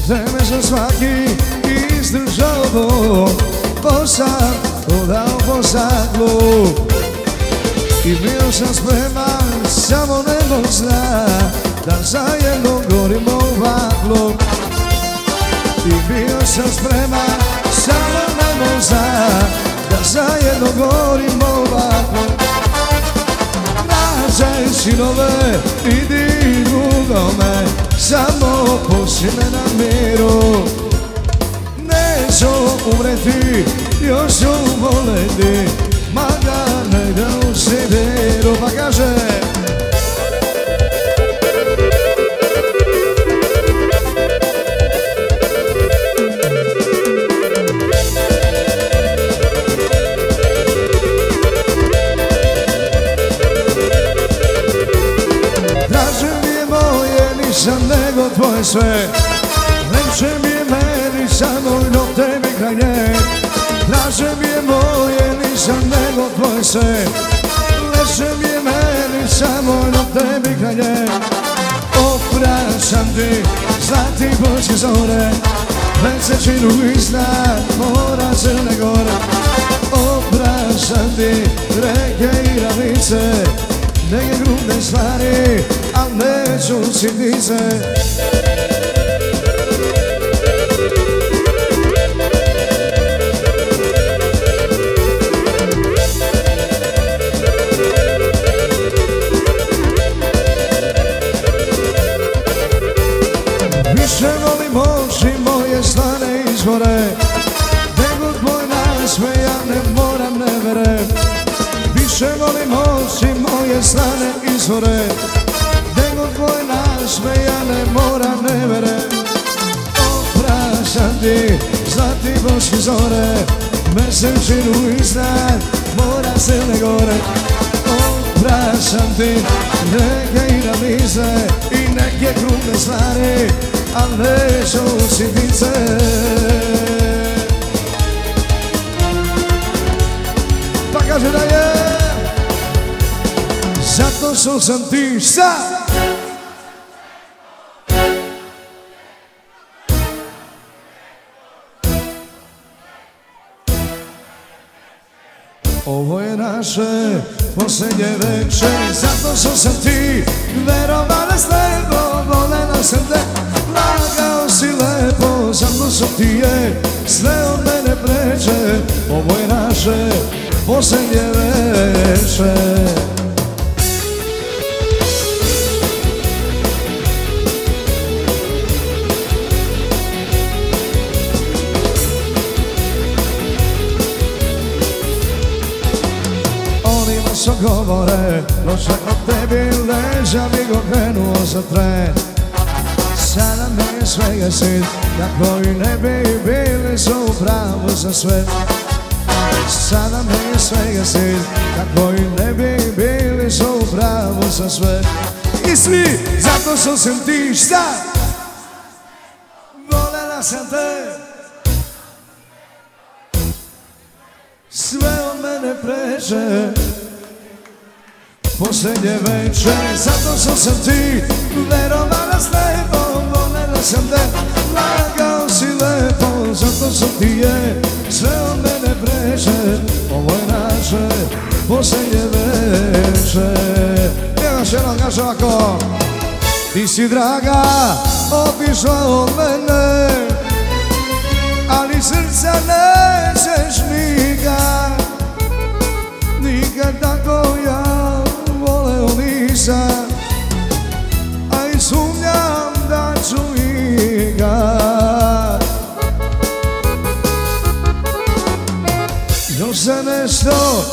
Tebe sam svaki izdržao Posad udao po zaglu I bio sam spreman, samo nebo zna Da zajedno gorimo u vatlu I bio sam spreman, samo nebo zna Da zajedno gorimo u vatlu Rađaj sinove, idi dugome Samo pusti me na miru Neću umreti, još ću voleti Mada negde u Sibiru Pa kaže Draže sve Lepše mi je meni samo do tebi kraj nje Draže mi je moje, nisam nego tvoje sve. Lepše mi je meni samo do tebi kraj nje Oprašam ti, zlati božke zore. Mesečinu iznad mora crne gore. Oprašam ti, reke i ravnice Neke grubne stvari, al neću sitnice Više volim oči moje slane izvore Nego tvoj nasmeja ne moram ne verem Više volim oči moje slane izvore Nego tvoj nasmeja ne moram ne verem Oprašam ti zlati boški zore Mesečinu iznad mora crne gore. Oprašam ti neke i ramize I neke krupne stvari Al neću sitnice Pa kaže da je Zato što sam ti šta? Ovo je naše posljednje večer Zato što sam ti. Verovala slepo Volela sam te, lagao si lepo Zato što ti je. Sve od mene preče Ovo je naše posljednje večer svega sit Kako i ne bi bili su u pravu za sve. Sada mi je svega sit Kako i ne bi bili su u pravu za sve. I svi zato što sam ti šta Volela sam te. Sve od mene preže Posljednje večer Zato što sam ti ovako Ti si draga Otišla od mene Ali srca nećeš nikad. Nikad tako ja nisam A i sumnjam da ću ikad Još se nešto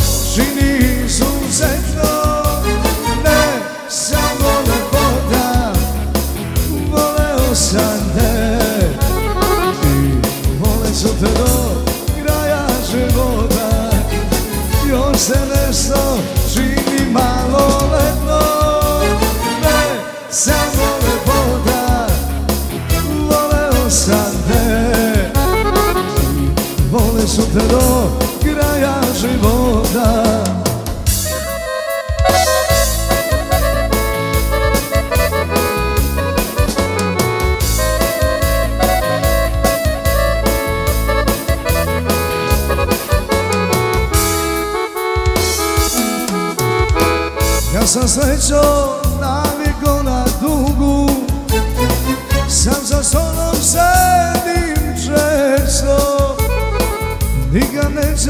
su te do kraja života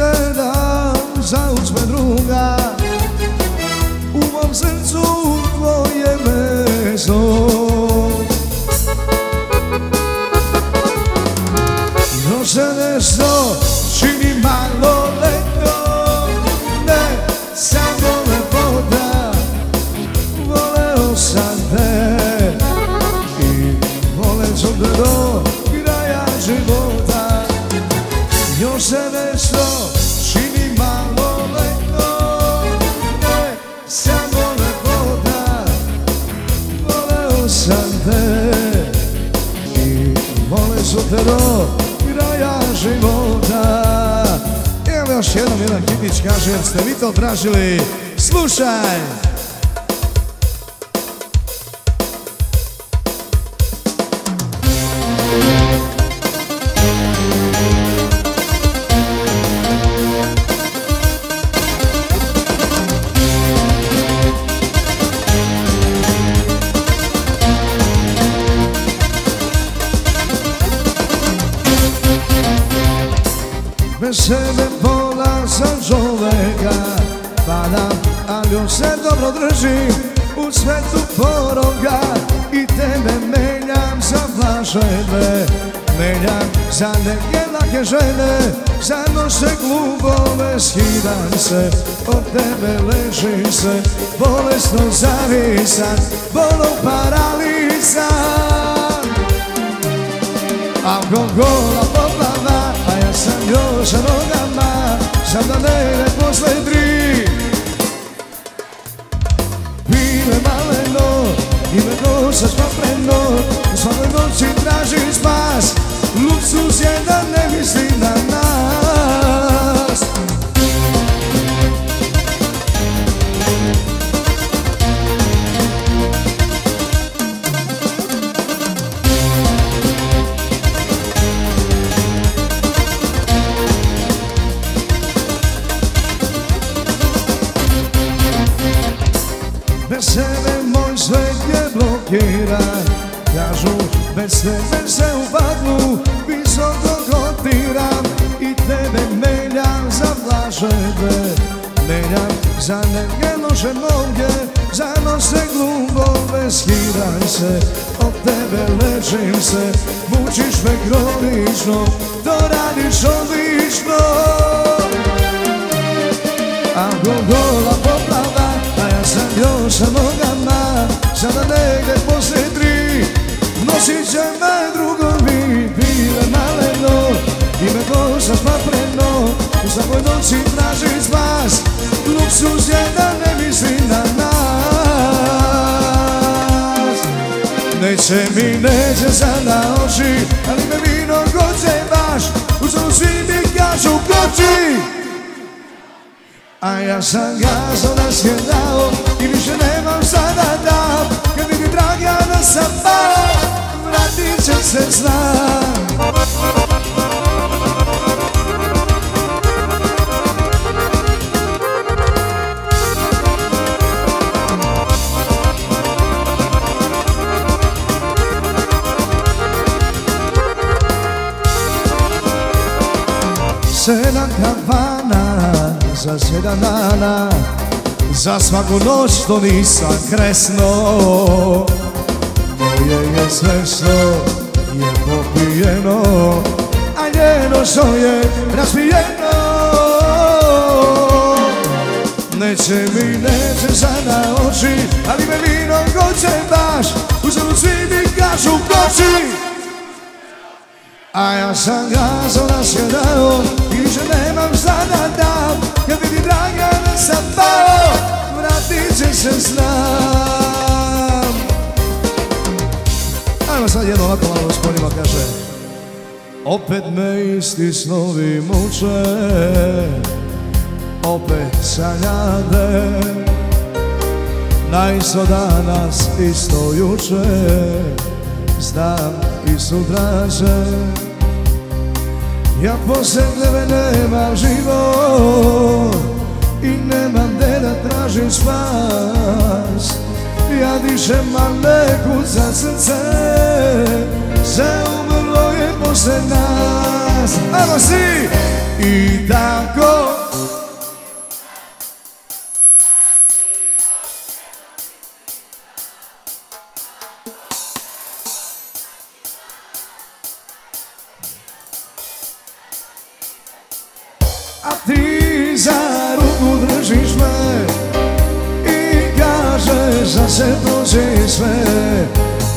Neće da zauzme druga. U mom srcu do kraja života Evo još jednom jedan hitić kaže jer ste vi to tražili Slušaj! Se dobro drži U svetu poroga I tebe menjam za flaše dve. Menjam za neke lake žene Za noše glubove skidam se Od tebe ležim se. Bolesno zavisan Bolom paralizan. Alkohola poplava, a ja sam još nogama Sam da ne ide posle tri ime nosaš papreno U svakoj noći traži spas Luksus je noći traži spas Luksus je da ne misli na nas. Neće mi, neće sada oči Ali me vino goće baš U svom svi mi kažu koči! A ja sam gazao da si je dao I više nemam šta da Kad vidi drag ja da sam pao Vratit će se znam Kafana za sedam dana Za svaku noć što nisam kresno. Moje je sve što je popijeno A njeno što je razbijeno. Neće mi, neće sada oči Ali me vino goće baš. U svi mi kažu koči! A ja sam gazo nasjedao I više nemam šta da dam Kad vidi draga da sam pao Vratit će se znam Ajmo sad jedno ovako malo usporimo kaže Opet me isti snovi muče Opet sanjade Na isto danas, isto juče Znam i sutra će Ja poslije tebe nemam život I nemam gdje da tražim spas Ja dišem, a ne kuca srce Sve umrlo je poslije nas svi! I tako se prođe sve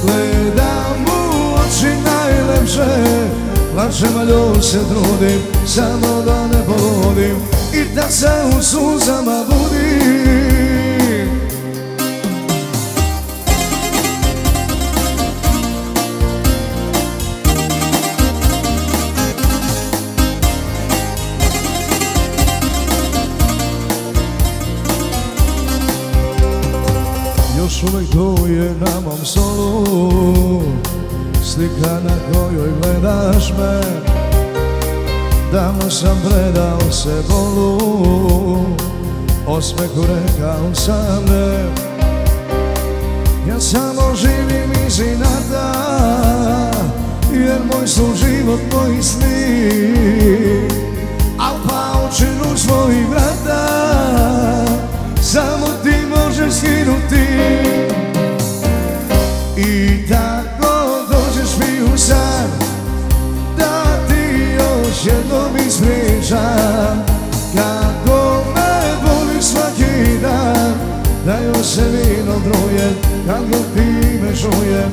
Gledam u oči najlepše. Plačem, a se trudim Samo da ne polodim I da se u suzama budim na mom stolu Slika na kojoj gledaš me Davno sam predao se bolu. Osmehu rekao sam ne. Ja samo živim iz inata Jer moj su život moji sni. A pa učinu svojih vrata Samo ti možeš skinuti I tako dođeš mi u san Da ti još jednom ispričam Kako me boli svaki dan Da još se vino druje Kako ti me čuje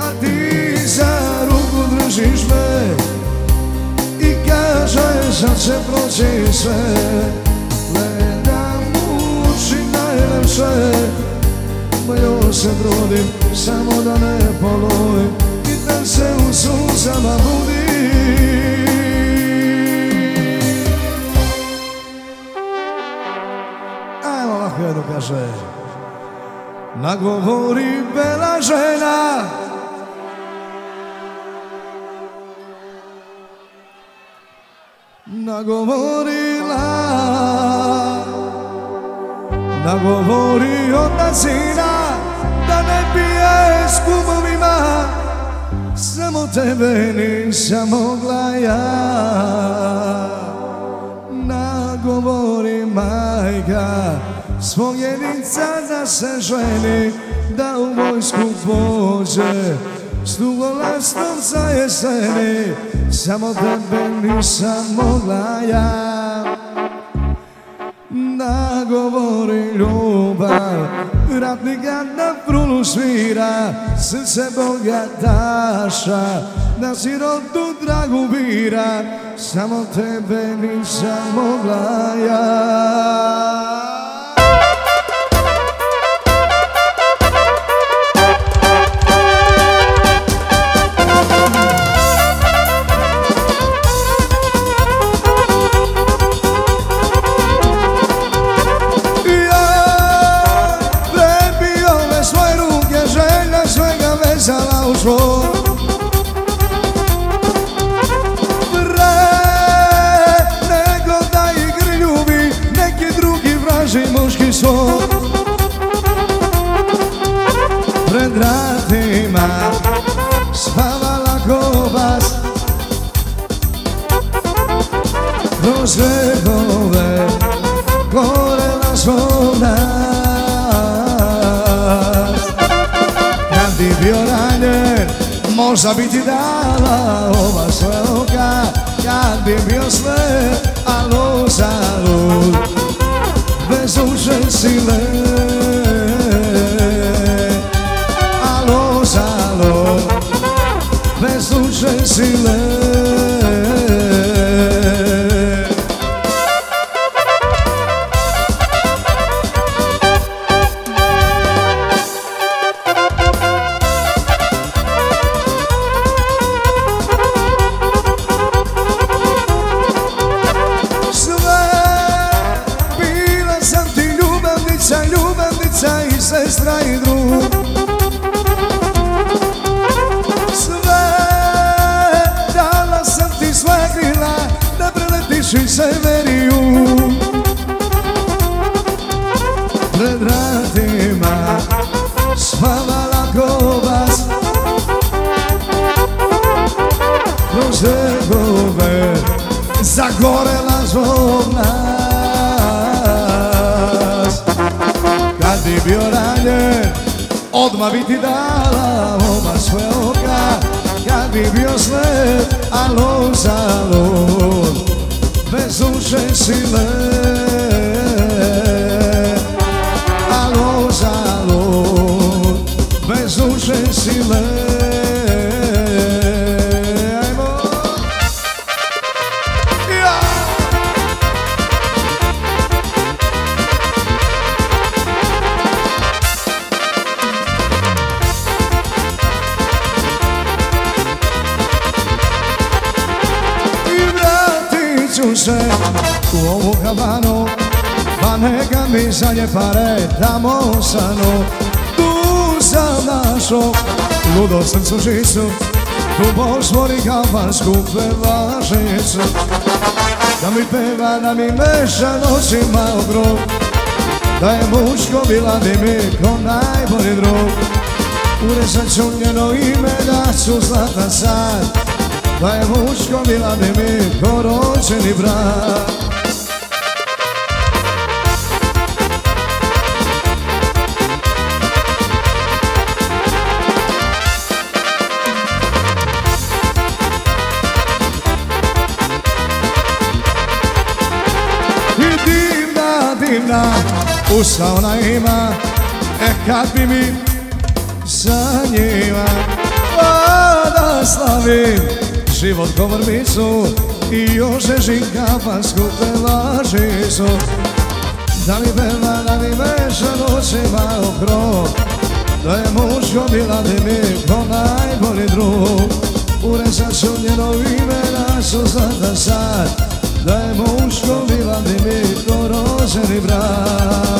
A ti za ruku držiš me I kažeš da će proći sve. Najlepše Ma još se trudim samo da ne polovim I da se u suzama budim. Ajmo ovako jedno kaže. Nagovori bela žena. Nagovorila. Nagovori od s kumovima Samo tebe nisam mogla ja. Nagovori majka svog jedinca da se ženi Da u vojsku pođe s dugolastom za jeseni Samo tebe nisam mogla ja. Govori ljubav Ratnika na prulu svira Srce bogataša Na sirotu dragu bira Samo tebe nisam mogla ja Možda bi ti dala ova oka Kad bi bio sve Alo, zalud Bez uže sile. Alo, zalud Bez uže sile uše sile pare tamo sanu Tu sam našo. Ludo srcu žicu Tu pozvori kafansku pevačicu Da mi peva, da mi meša noćima grog Da je muško bila bi mi ko najbolji drug Urezat ću njeno ime da ću zlatan sad. Da je muško bila bi mi ko rođeni brat usta ona ima E kad bi mi za njima da slavim život govor mi su I još je pa laži su. Da mi peva, da mi veša noćima okrog. Da je muško bila bi mi ko najbolji drug. Urezat ću njeno ime na su zlata sad Da je muško bila bi mi ko rođeni brat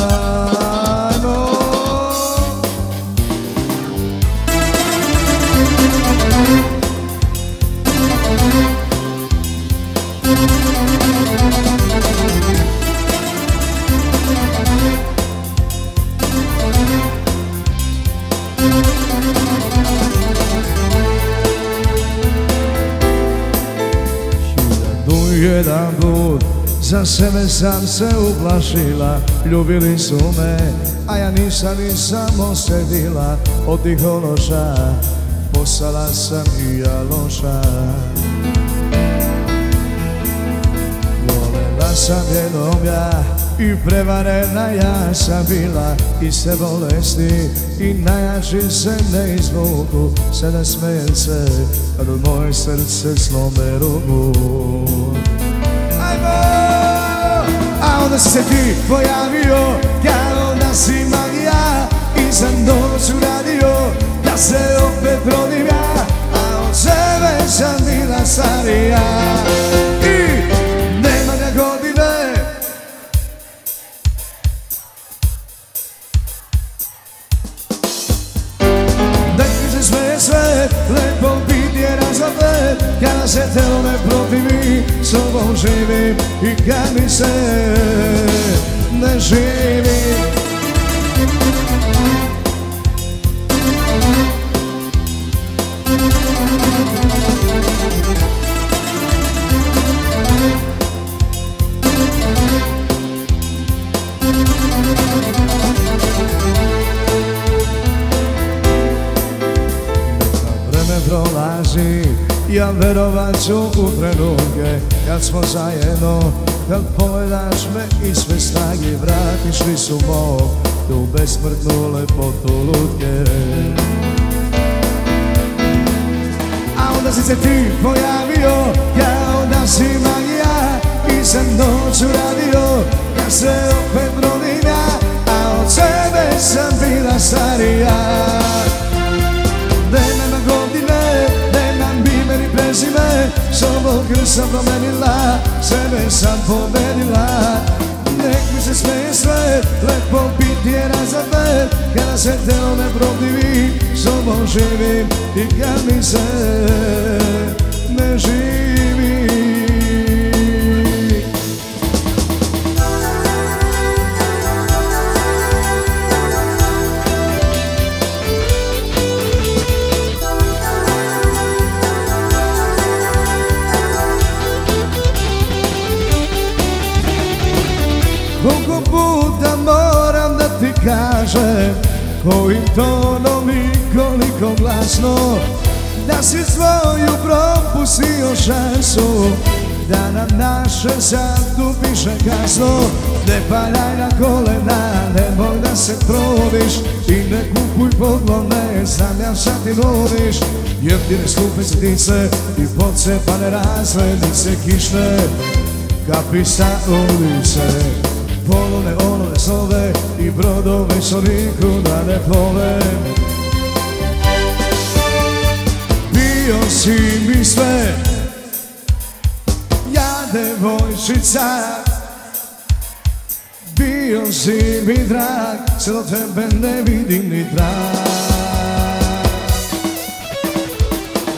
Sebe sam se uplašila Ljubili su me A ja nisam ni samo sedila Od tih ološa Postala sam i ja loša Volela sam jednom ja i prevarena ja sam bila. I se bolesti i najjači se ne izvuku. Sada smijem se kad od moje srce slome ruku A onda si se ti pojavio kao da si magija I za noć uradio da se opet prodim ja A od sebe sam bila starija. Lepo biti je razopet Kada se tebe protivi, sobom živim I kad mi se ne ću u trenutke kad smo zajedno Kad pogledaš me i sve snage vratiš li su mog Tu besmrtnu lepotu lutke? A onda si se ti pojavio Kao da si magija I za noć uradio Ja se opet brodim ja A od sebe sam bila starija Ovom sam promenila, sebe sam pobedila. Nek mi se smeje sve, lepo biti je razabet Kada se telo ne protivi, s ovom živim I kad mi se. Ne živi Kojim tonom i koliko glasno Da si svoju propustio šansu Da nam naše zatupiše kasno. Ne paljaj na kolena, nemoj da se trodiš I ne kupuj poklone, znam ja šta ti voliš Jeftine skupe sedice i pocepane razglednice kišne Kapi sa ulice Polone, olove, slove i brodove što nikuda ne plove. Bio si mi sve, ja devojčica. Bio si mi drag, sve do tebe ne vidim ni trag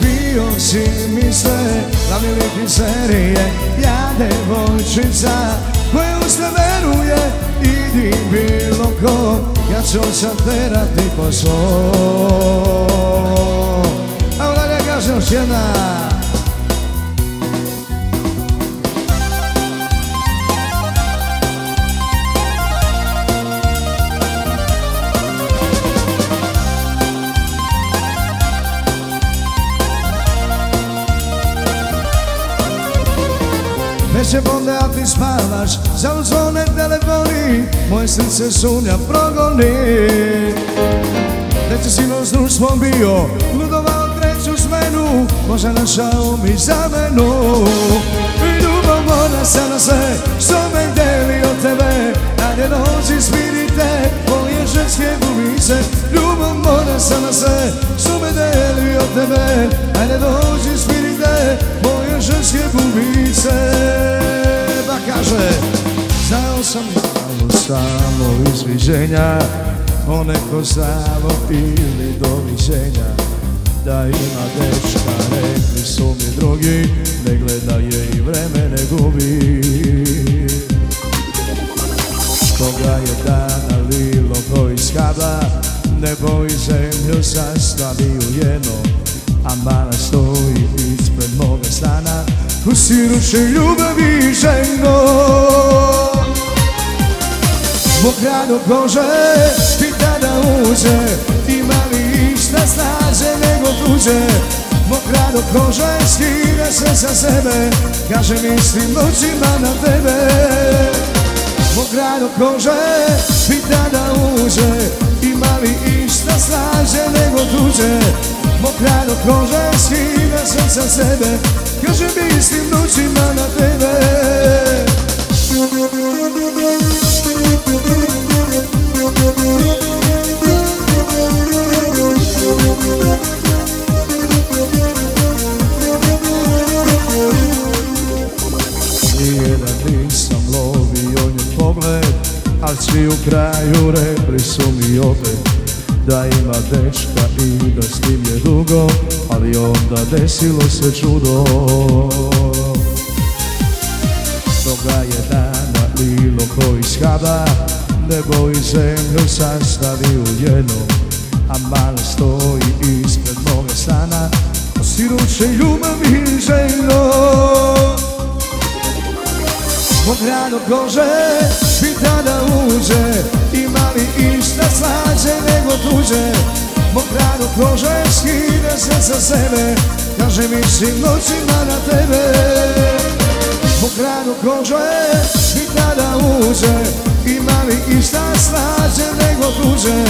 Bio si mi sve, glavni lik serije Ja devojčica koja u sve veruje Idi bilo ko, ja ću sam terati po svom. A ga kaže još jedna Veće bonde, a ti spavaš Za zvone telefoni Moje srce sunja progoni. Neće sinoć društvom bio Ludovao treću smenu Možda našao mi zamenu. Ljubav mora sada sve Što me deli od tebe Ajde dođi smirite Moje ženske gubice. Ljubav mora sada sve Što me deli od tebe Ajde dođi smirite Moje ženske gubice Pa kaže Znao sam malo samo izviđenja Poneko samo ili doviđenja Da ima dečka, rekli su mi drugi Ne gleda je i vreme ne gubi. Koga je dana lilo ko iz kabla Nebo i zemlju sastavi u jedno A mana stoji ispred moga stana Ko siruše ljubavi ženo Mog rado kože pita da uđe Ima li išta snaže nego tuđe? Mog rado kože skine se sa sebe Kaže mislim noćima na tebe. Mog rado kože pita da uđe Ima li išta snaže nego tuđe Mog rado kože skine se sa sebe Kaže mislim noćima na tebe. Al svi u kraju rekli su mi opet Da ima dečka i da s njim je dugo Ali onda desilo se čudo. Toga je dana lilo koji skada Nebo i zemlju sastavi u jedno A mala stoji ispred moga stana Osiruće ljubav i željno Mog rado kože pita da uđe li išta slađe nego tuđe. Mog rado kože skine sve sa sebe. Kaže mi si noćima na tebe. Pokranu kože i tada uđe. Ima li išta slađe nego tuđe?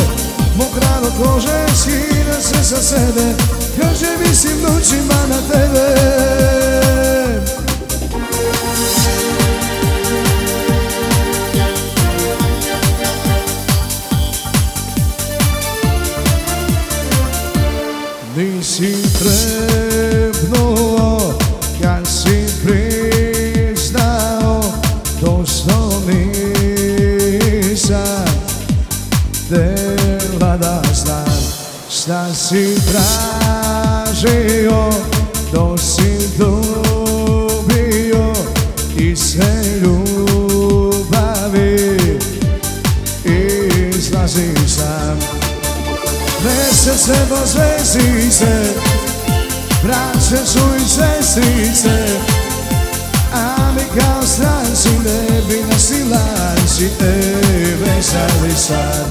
Mokrano kože skine sve sa sebe. Kaže mislim noćima na tebe nasilanci E, veseli sad.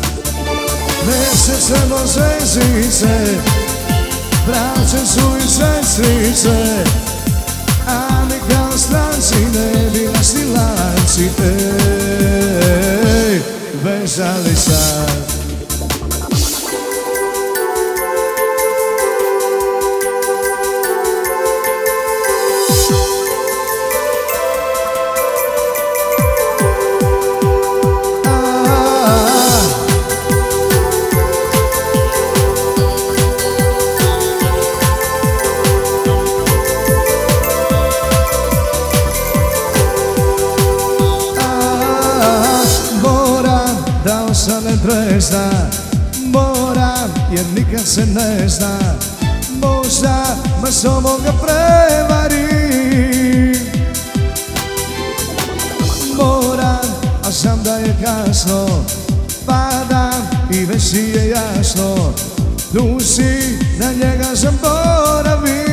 Mesece do zvezdice Braće su i sestrice A mi kao stranci ne bi nasilanci E, veseli sad σε ξέρω, μπορώ, μα σ' ομογεφρεμαρί. Μποράμε, αλλά είναι καθ' ώρα. Πάντα, η βεσιή είναι άσχημη. Λυσί, να γεγρασε μποραμί.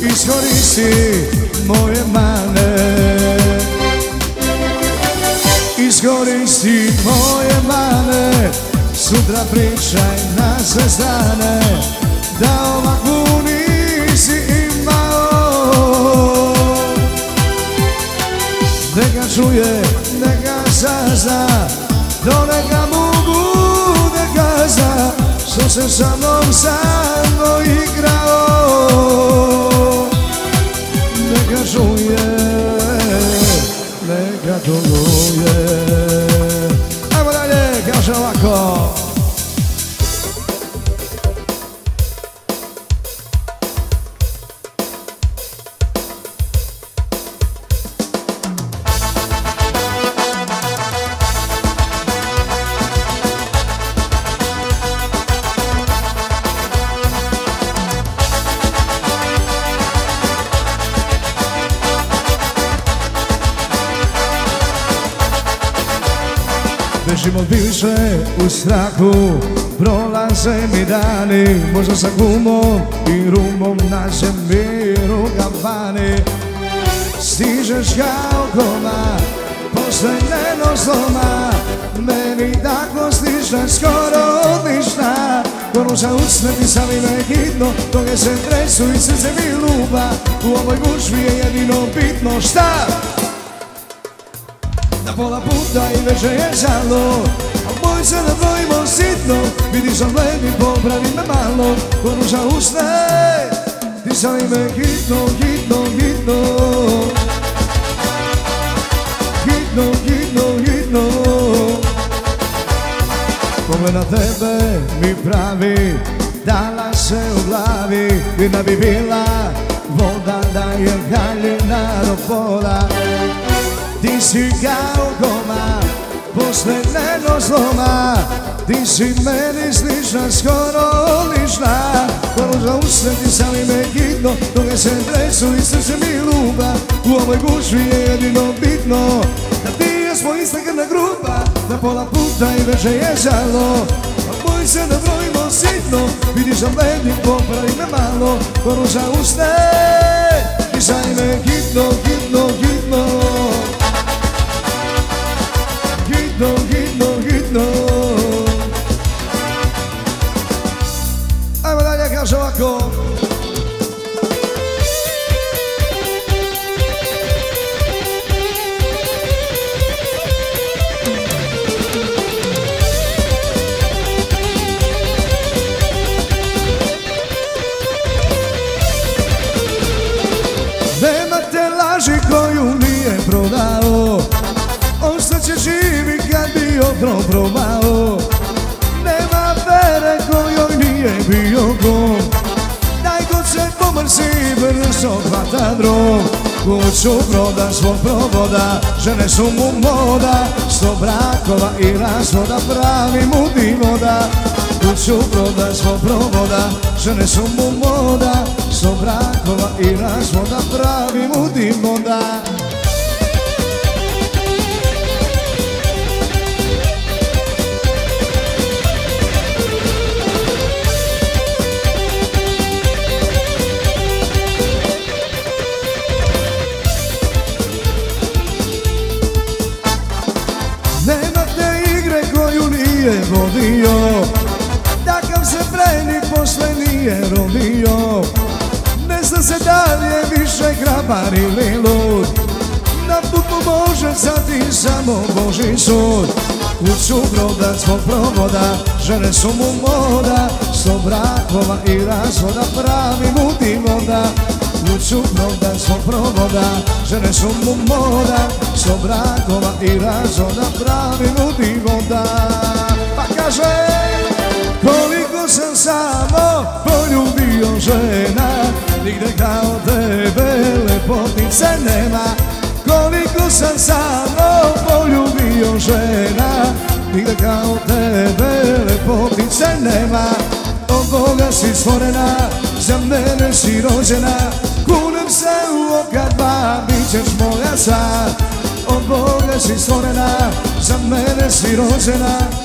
Η σκορίση μου είναι. Η μου είναι. Sutra pričaj na sve strane Da ovakvu nisi imao. Neka čuje, neka sazna Do neka mu bude kazna Što se sa mnom samo igrao. Neka čuje, neka kaže ovako u strahu. Prolaze mi dani Možda sa gumom i rumom Nađem mir u kafani Stižeš kao koma Posle nenosoma Meni tako stiže skoro Kono za usne mi sami me hitno Toge se tresu i srce mi lupa. U ovoj gužvi je jedino bitno šta? Na pola puta i već je žalo Σε δεν βοήθησε η νοσήτο, μην τις ανοίξει μην πούμερε μη με μαλώ, που νοσα υστερε. Τις αγεί με γίνω γίνω γίνω, γίνω γίνω γίνω. Πονούσε η δένδε μην πράβει, άλλασε ο κλαδί, μην αναβιβλά, βούδαντα είναι γαλήνα δούβα. Τις ήγαω κομμά. Posle nego sloma Ti si meni slična, skoro lična. Usne ti sam ime hitno Toga se tresu i srce mi luba. U ovoj gužvi je jedino bitno Da ti jesmo ista krvna grupa Da pola puta i veče je žalo. A boj se da brojimo sitno Vidiš da ledim, popravi me malo. Za usne sam ime hitno, hitno, hitno hitno, hitno, brzo hvata drog Kuću proda svog provoda Žene su mu moda Sto brakova i razvoda Pravi mu divoda Kuću proda svog provoda Žene su mu moda Sto brakova i razvoda Pravi mu divoda nije vodio Takav se preni posle nije rodio. Ne zna se da li je više hrabar ili lud. Na put mu može ti samo Boži sud. Kuću broda svog provoda Žene su mu moda. Sto brakova i razvoda Pravi mu divoda Kuću broda svog provoda Žene su mu moda. Sto brakova i razvoda Pravi mu divoda kaže Koliko sam samo poljubio žena Nigde kao tebe lepotice nema. Koliko sam samo poljubio žena Nigde kao tebe lepotice nema. Od Boga si stvorena, za mene si rođena. Kunem se u oka dva, bit ćeš moja sva Od Boga si stvorena, za mene si rođena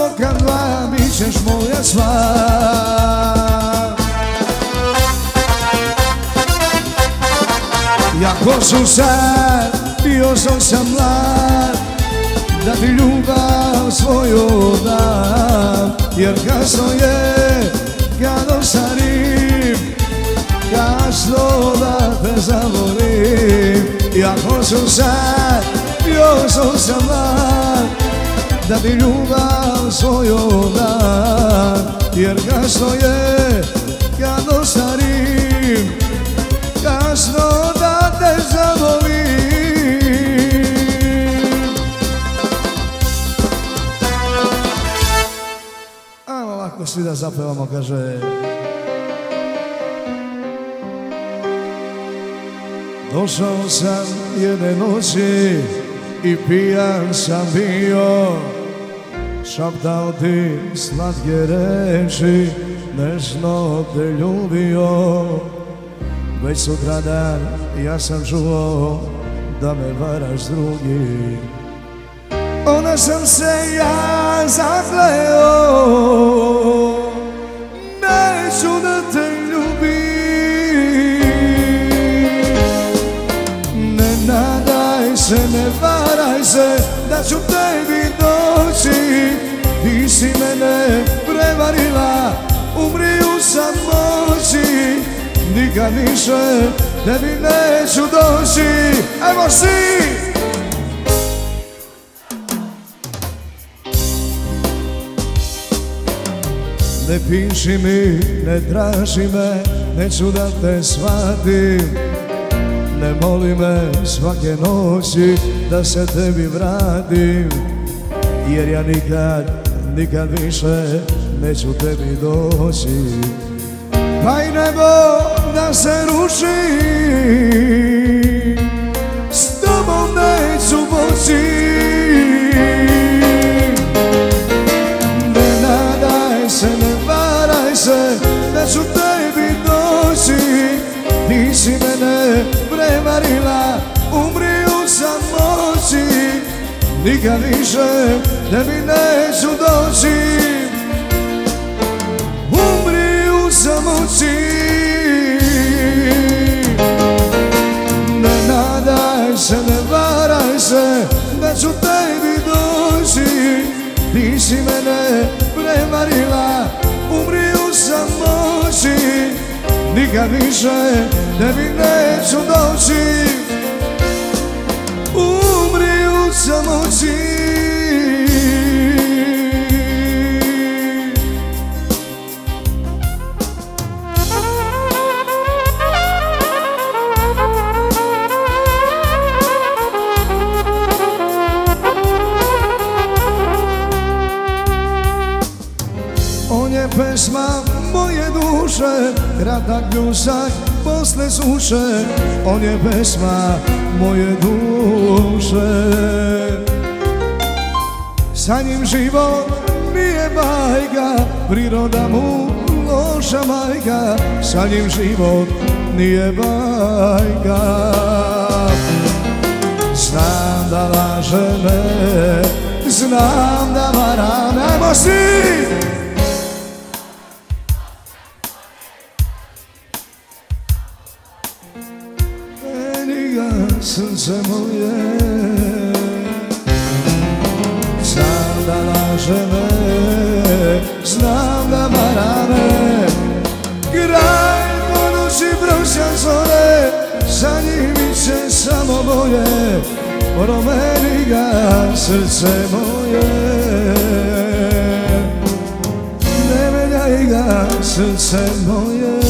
oka dva, bit ćeš moja sva. Jako su sad, bio sam sam mlad Da ti ljubav svoju dam Jer kasno je, kad ostarim Kasno da te zavolim. Jako su sad, bio sam sam mlad Da ti ljubav svoju dam Jer kasno je, kad ostarim Kasno da te zavolim Ajmo ovako svi da zapevamo, kaže. Došao sam jedne noći i pijan sam bio Šaptao ti slatke reči, nežno te ljubio Već sutradan ja sam čuo da me varaš drugi Onda sam se ja zakleo Neću da te ljubim. Ne nadaj se, ne varaj se Da ću tebi doći Ti si mene prevarila Umri u samoći Nikad više tebi neću doći. Evo si! Ne piši mi, ne traži me, neću da te shvatim. Ne moli me svake noći da se tebi vratim Jer ja nikad, nikad više neću tebi doći. Pa i nebo da se ruši S tobom neću moći. Ne nadaj se, ne varaj se Da ću tebi doći. Ti si mene prevarila Umri u samoći Nikad više tebi neću doći Umri u samoći Ne nadaj se, ne varaj se Da ću tebi doći. Ti si mene prevarila Umri u samoći Nikad više tebi neću doći. Umri u samoći pesma moje duše Kratak pljusak posle suše On je pesma moje duše Sa njim život nije bajka Priroda mu loša majka. Sa njim život nije bajka. Znam da laže me Znam da vara Nemo si! Promeni ga srce moje. Ne menjaj ga srce moje.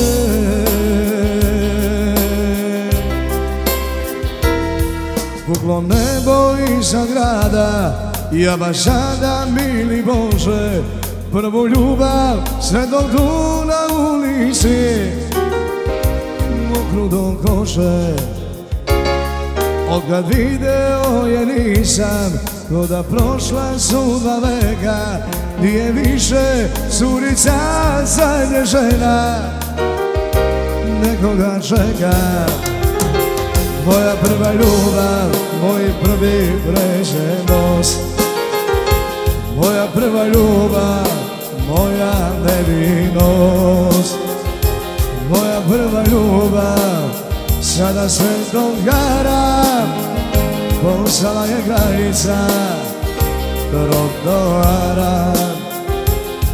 Puklo nebo iza grada Ja baš sada, mili Bože. Prvu ljubav dok tu ulici Mokru do koše. Od video je nisam Ko da prošla su dva veka Nije više curica zadnje žena. Nekoga čeka moja prva ljubav, moj prvi pređenost Moja prva ljubav, moja nevinost. Moja prva ljubav, sada sve to gara Postala je granica trotoara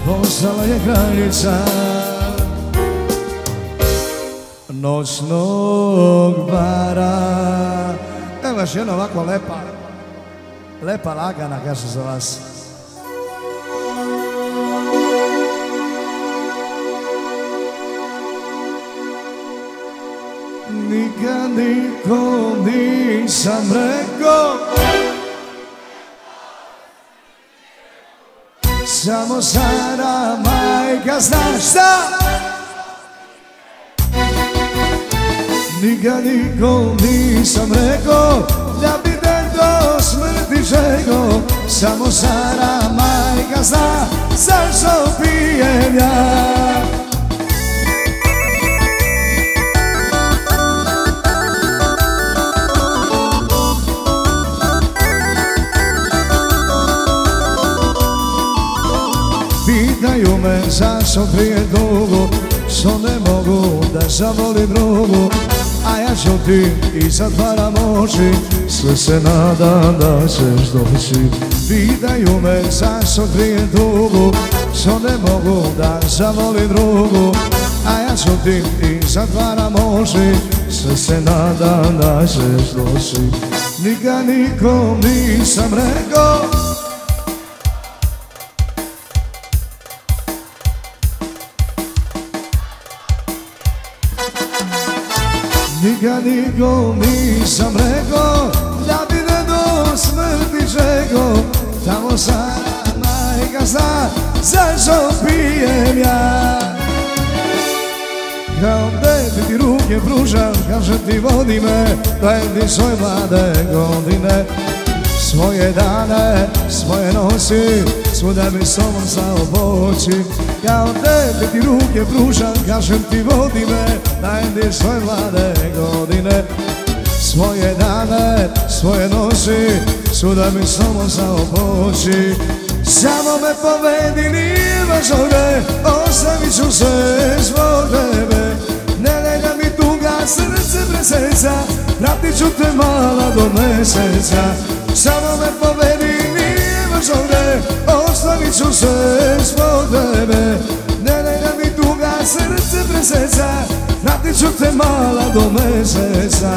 Postala je granica. Noćnog bara. Evo još jedna ovako lepa, lepa lagana kaže za vas. νίκα νίκο νίσαν ρεγκό Σαμό σάρα μάικας στάστα Νίκα νίκο νίσαν ρεγκό Για την τέντος με τη ζέγκο Σαμό σάρα μάικας στάστα Σαν σοφή me zašto prije dugo Što ne mogu da zavolim drugu a ja ti i zatvaram oči Sve se nadam da ćeš doći. Pitaju me zašto krije dugu Što ne mogu da zavolim drugu A ja ti i zatvaram oči Sve se nadam da ćeš doći. Nikad nikom nisam rekao Nikad nikom nisam rekao Da bi ne do smrti čekao Tamo Sara majka zna Zašto pijem ja. Kao tebi ti ruke pružam Kažem ti vodi me Dajem ti svoje mlade godine Svoje dane, svoje nosi Svuda mi sobom sao poći Kao tebi ti ruke pružam Kažem ti vodi me Dajem ti svoje mlade godine. Svoje dane, svoje nosi Svuda mi sobom sao poći Samo me povedi, nije baš ovdje Ostavit ću se zbog tebe srce preseca Pratit ću te mala do meseca. Samo me povedi, nije baš ovdje Ostavit ću se zbog tebe. Ne daj da mi tuga srce preseca Pratit ću te mala do meseca.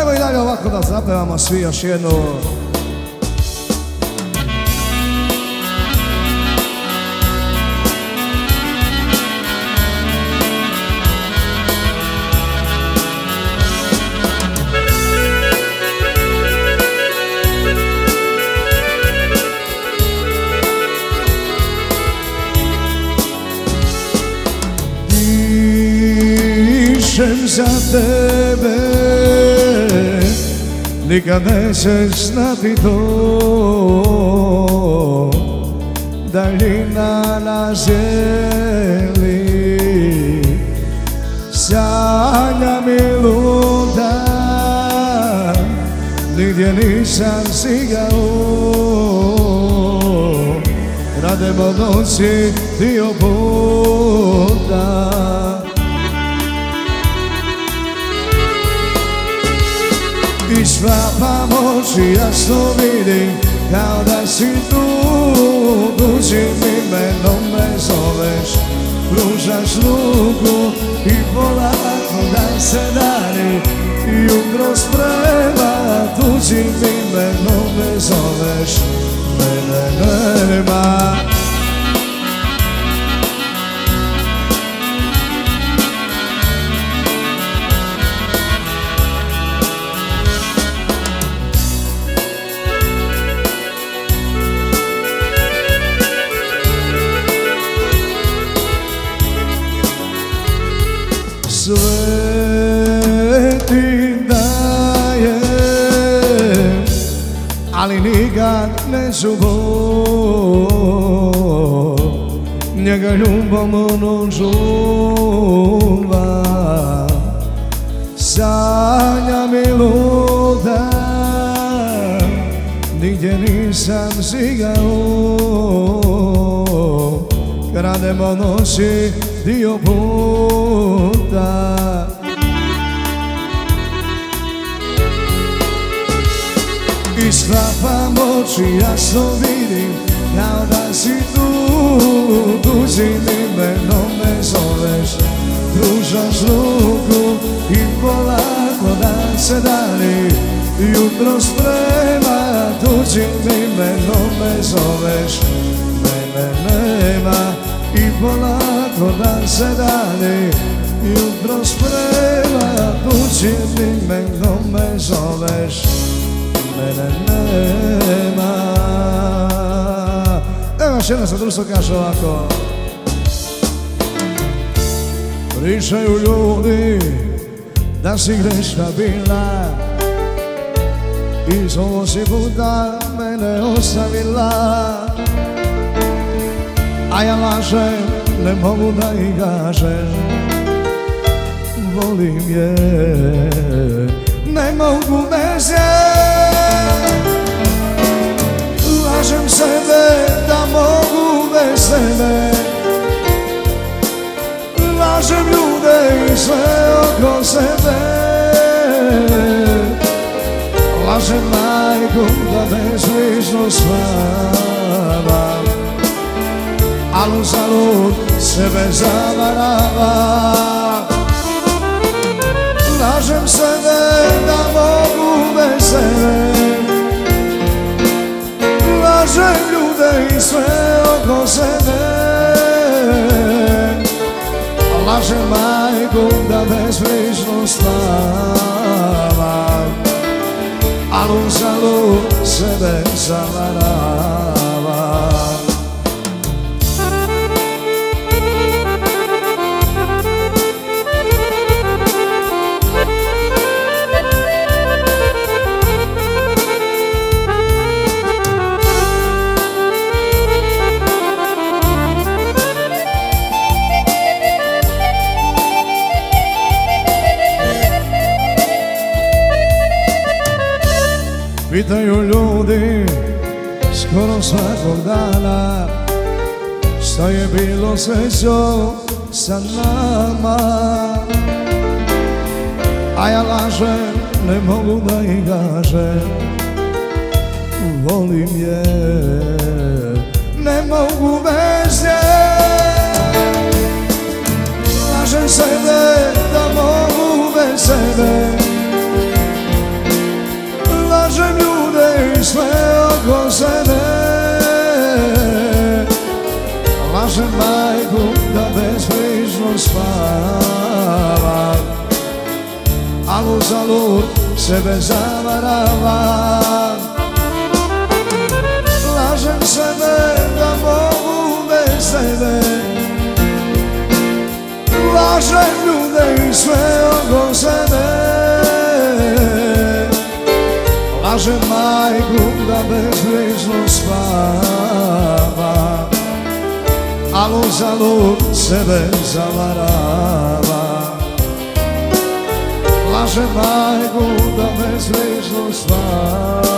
Evo i dalje ovako da zapevamo svi još jednu za tebe Nikad nećeš znati to Daljina na zemlji Sanja mi luda Nigdje nisam sigao Rademo šlapam oči, jasno vidim Kao da si tu. Tuđim imenom me zoveš Pružaš ruku i polako da se dani Jutro sprema. Tuđim imenom me zoveš Mene nema Ali nikad neću bol Njega ljubav ono žuva Sanja mi luda. Nigdje nisam sigao Krademo noći dio puta sklapam oči, jasno vidim Kao da si tu, tuđim imenom me zoveš. Pružaš ruku i polako da se dani. Jutro sprema, tuđim imenom me zoveš. Mene nema i polako da se dani. Jutro sprema, tuđim imenom me zoveš Mene nema. Evo još jedna sa društvo kaže ovako. Pričaju ljudi da si greška bila. I zovo si puta mene ostavila. A ja lažem, ne mogu da i kažem Volim je, ne mogu bez je Lažem sebe da mogu bez tebe. Lažem ljude i sve oko sebe. Lažem majku da bezlično spavam Al uzalud sebe zavaravam Lažem sebe da mogu bez tebe Lažem ljude i sve oko sebe. Lažem majku da bezbrižno spavam Al uzalud sebe zavaravam Pitaju ljudi skoro svakog dana. Šta je bilo srećo sa nama? A ja lažem, ne mogu da i kažem Volim je, ne mogu bez nje Lažem sebe da mogu bez sebe sebe. Lažem majku da bezbrižno spavam Al uzalud sebe zavaravam Lažem sebe da mogu bez tebe. Lažem ljude i sve oko bezbrižno spava Al uzalud sebe zavarava. Laže majku da me bezbrižno spava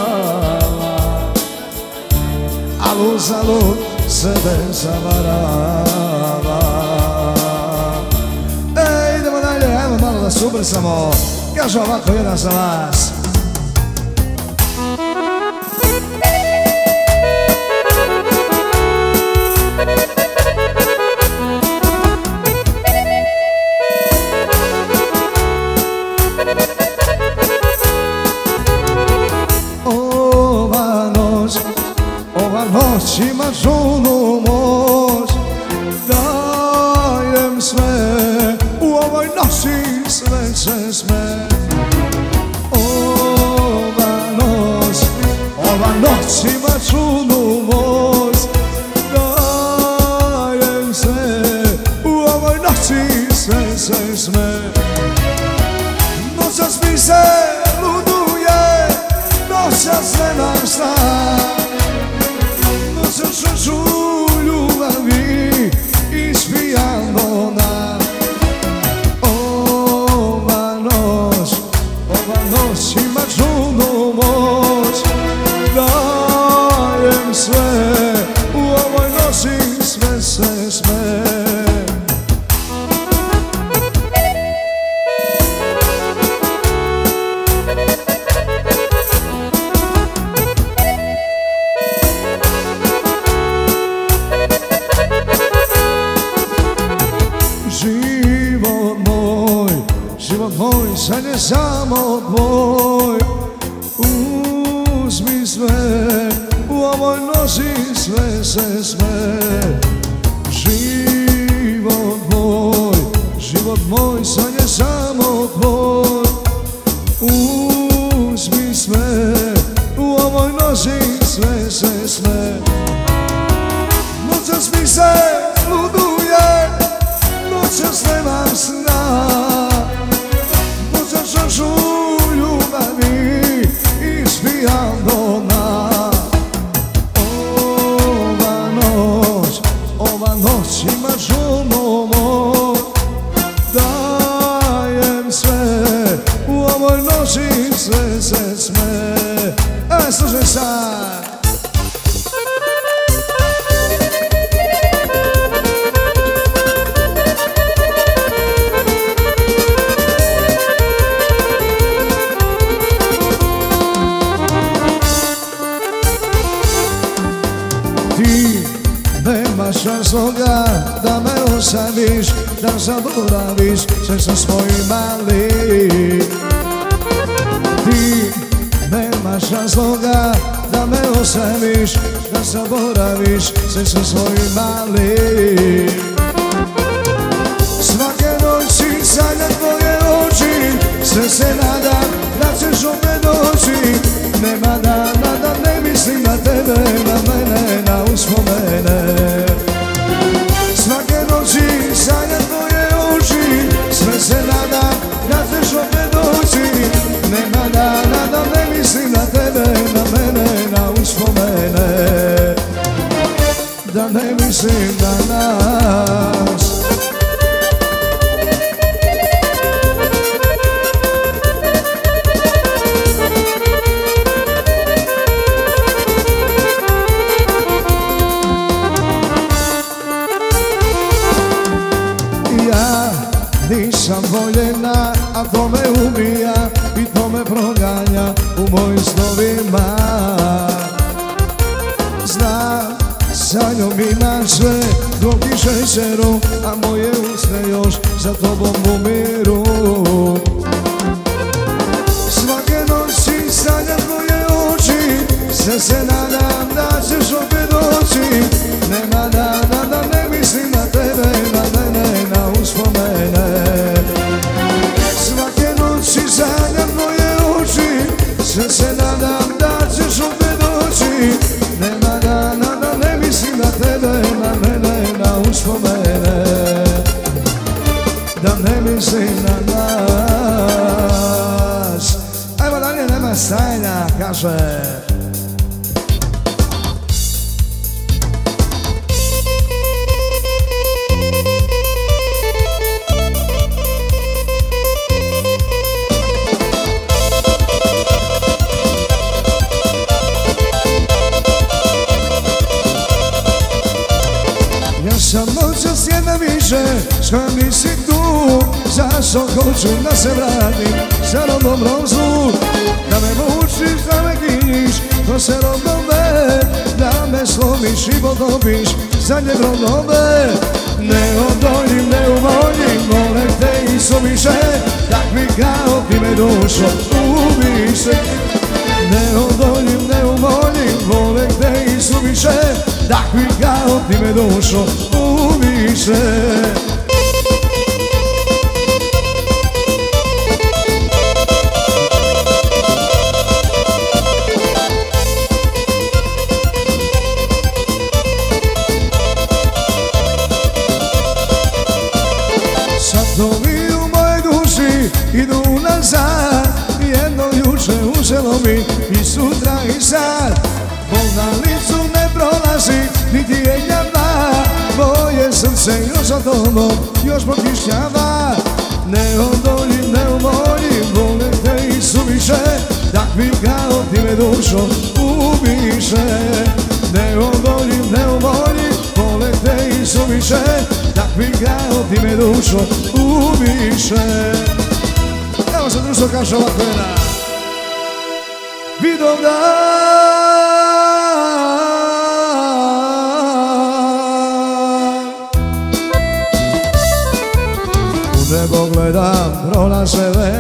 Al uzalud sebe zavarava. Ej, idemo dalje, evo malo da se ubrzamo. Kaže ovako jedan za vas. Jesus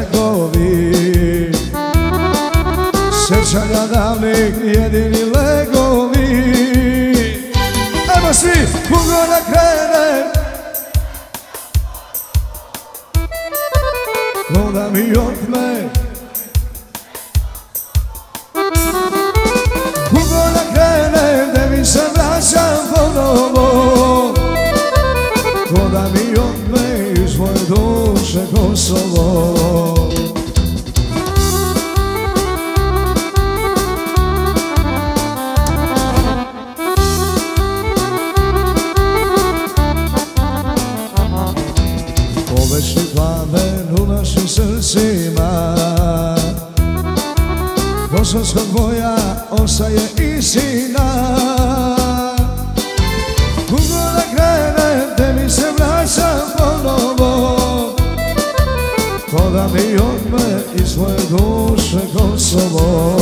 legovi. Sjećanja davnih jedini legovi. Ajmo svi, pugo da krenem. Ko da mi otme. Pugo da krenem, gde mi se vraćam ponovo. Ko mi otme iz moje duše Kosovo. očinstvo dvoja ostaje istina Kugo da krene, te mi se vraćam ponovo. Ko da mi odme i svoje duše Kosovo.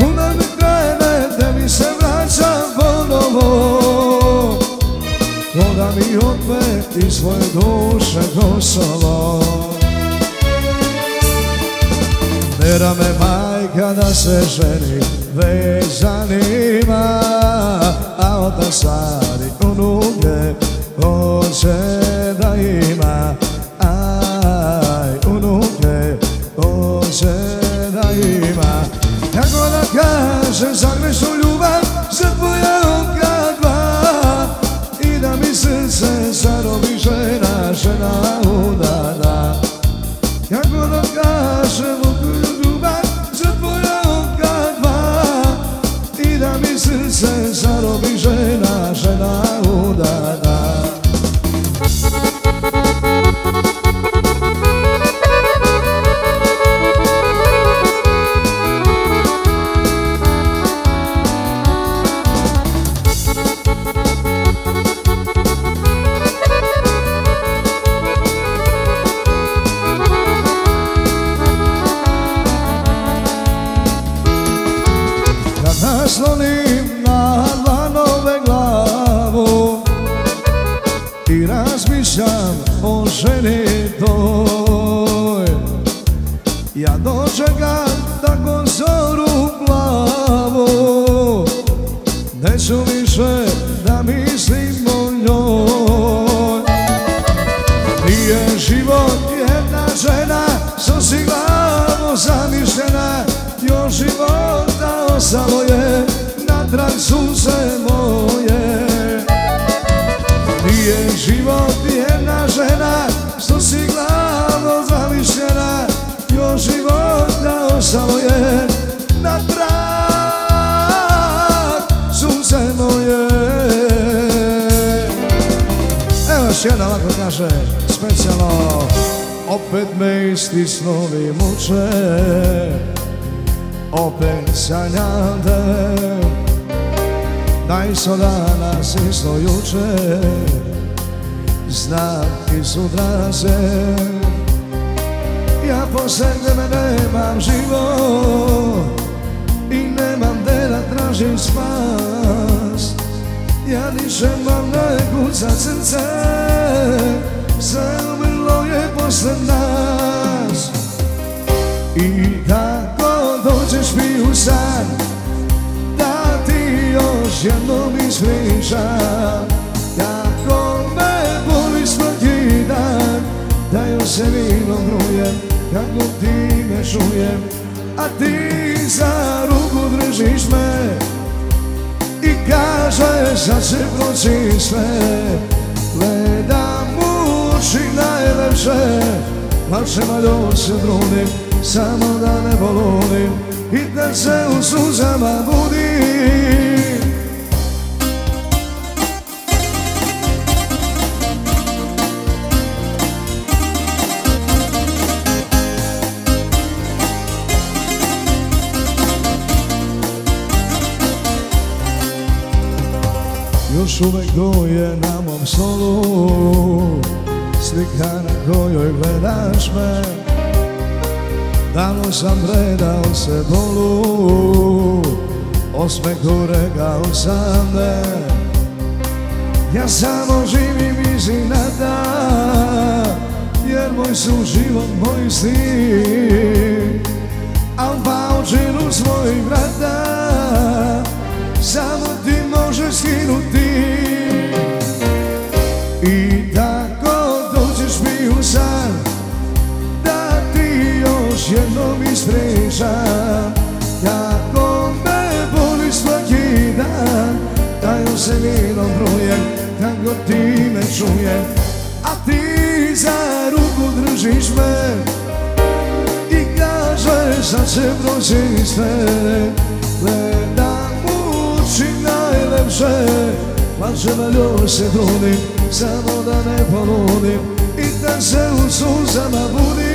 Dugo da krenem, se vraćam ponovo. Ko da mi odme duše Kosovo. Tjera me majka da se ženi Već zanima A onda sad sadi unuke Hoće da ima. I tako dođeš mi u san Da ti još jednom ispričam Kako me boli svaki dan Taj se vidom bruje Kako ti me čujem A ti za ruku držiš me I kažeš da će proći sve. Gledam u oči najlepše pa Lažem, ljubim se trudim samo da ne poludim I da se u suzama budim.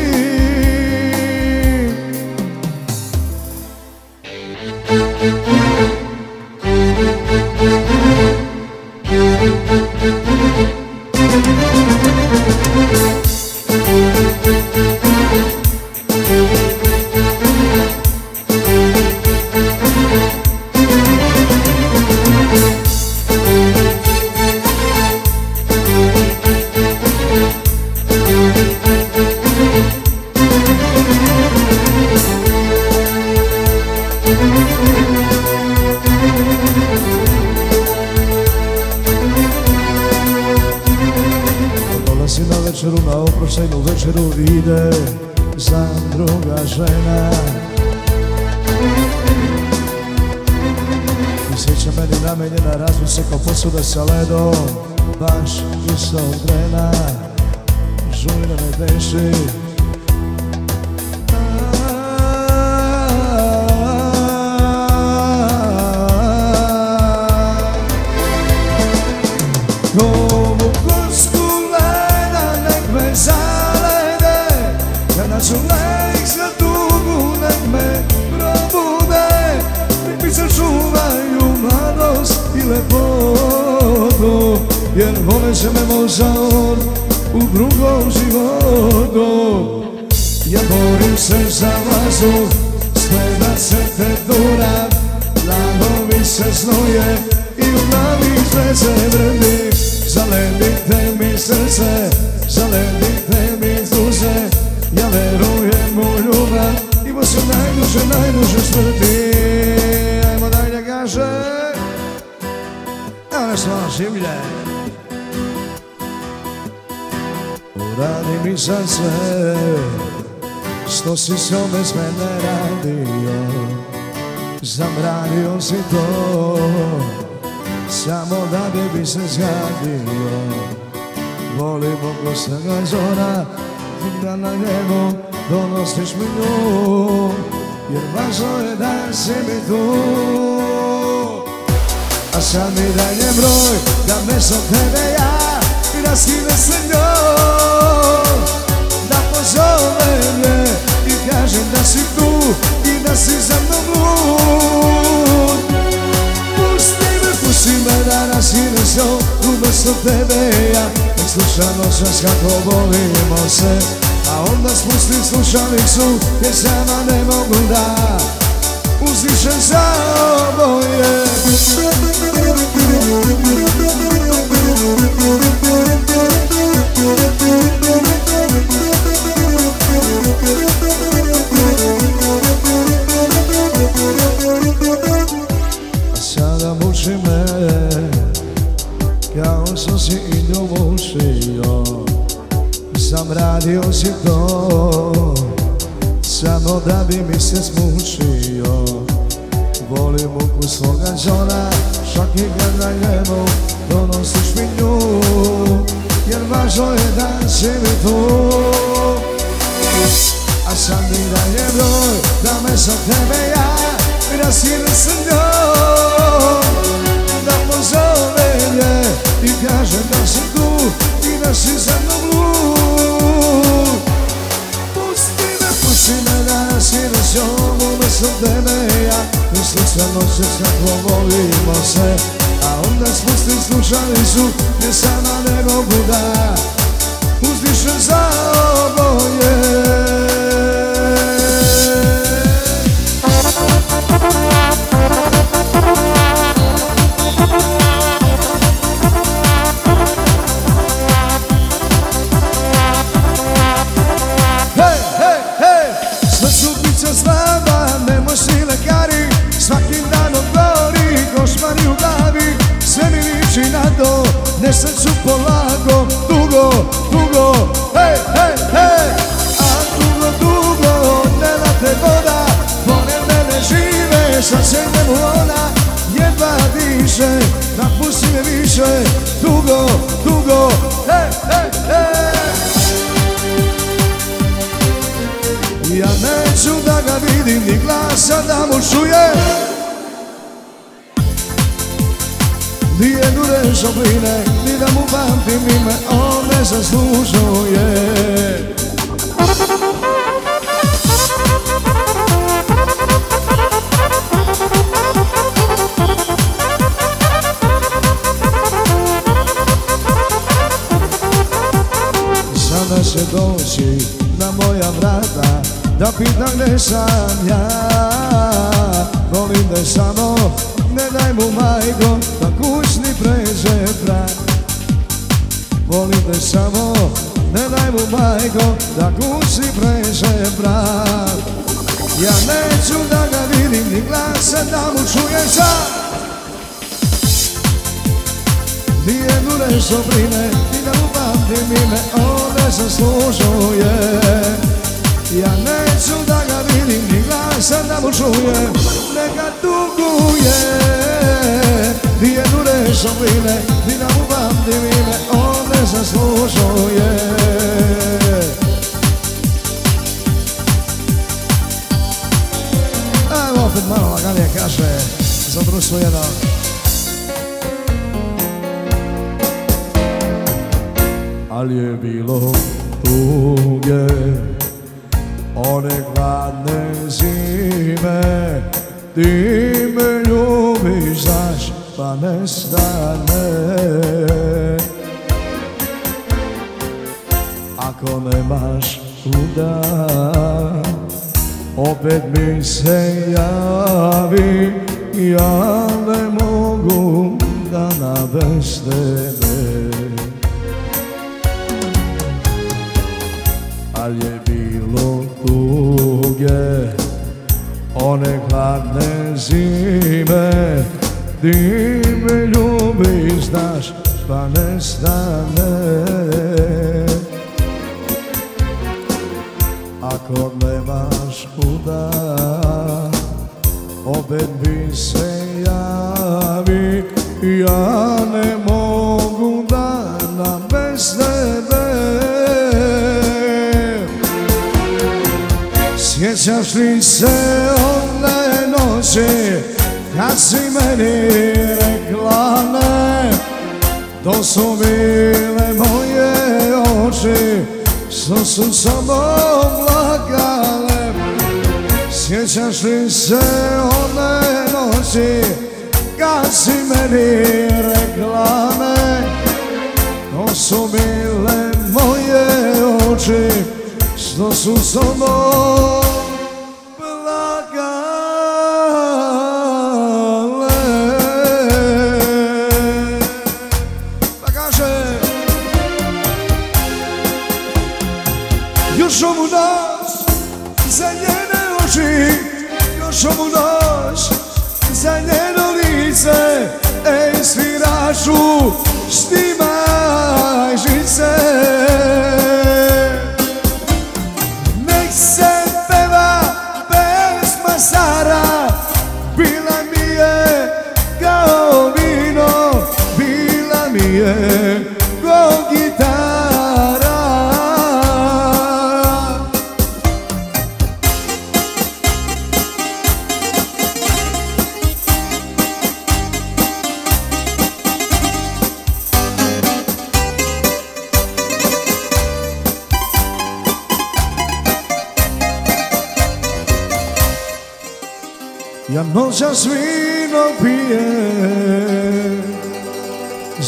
dio Volevo zora I da na njemu donosiš mi nju Jer važno je da si mi tu. A sad mi daj dalje broj da mrežo tebe ja I da skine se njom Da pozove me i kažem da si tu i da si za mnom sine sjom Umesto tebe ja. Nek sluša noćas kako volimo se. A onda spustim slušalicu Jer sama ne mogu da Uzdišem za oboje. sada Slučajno noćeš kako volimo se A onda spustim slušalicu Gdje sama ne mogu da Uzdišem za oboje više Dugo, dugo, hej, hej, hej Ja neću da ga vidim ni glasa da mu čuje. Ni jednu reč opline, ni da mu pamtim ime On ne zaslužuje će doći na moja vrata Da pita gdje sam ja. Volim da samo ne daj mu majko Da kućni pređe prag Volim da samo ne daj mu majko Da kućni pređe Ja neću da ga vidim ni glasa da mu čujem sad Nijednu reč brine i da mu pamtim ime On ne zaslužuje. Ja neću da ga vidim ni glasa da mu čujem Neka duguje Nijednu reč brine i da mu pamtim ime On ne zaslužuje. Evo opet malo laganije kaže Za društvo jedan ali je bilo tuge One hladne zime. Ti me ljubiš, znaš, pa nestane Ako nemaš kuda Opet mi se javi. Ja ne mogu da na Je bilo tuge One hladne zime. Ti me ljubiš, znaš, pa nestane Ako nemaš kuda Opet bi se javi. Ja ne Sjećaš li se one noći Kad si meni rekla ne To su bile moje oči Što su samo oblagale Sjećaš li se one noći Kad si meni rekla ne To su bile moje oči Što su samo oblagale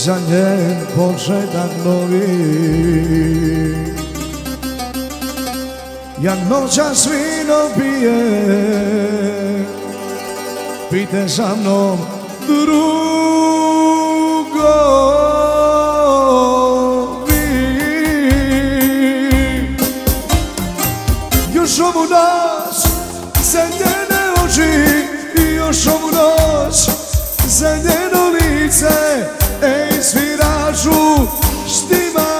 Za nie sanjen podszedł nowy. Jak nocia wino pije, pite za mną drugą. Još ovu noć za njene oči Još ovu noć za njeno lice ej sviraču, štima.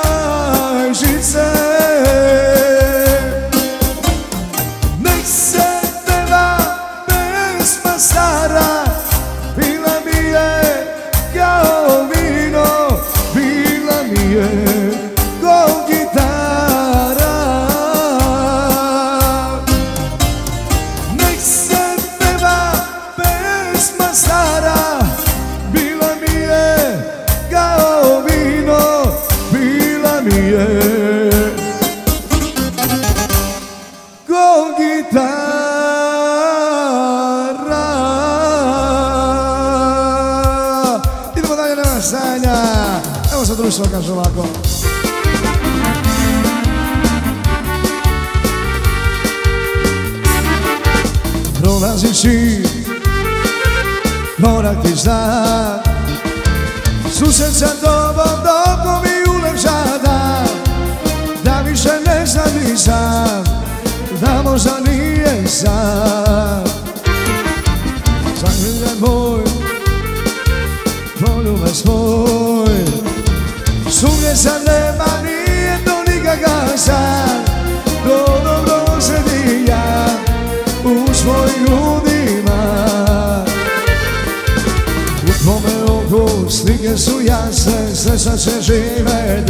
pjesma se žive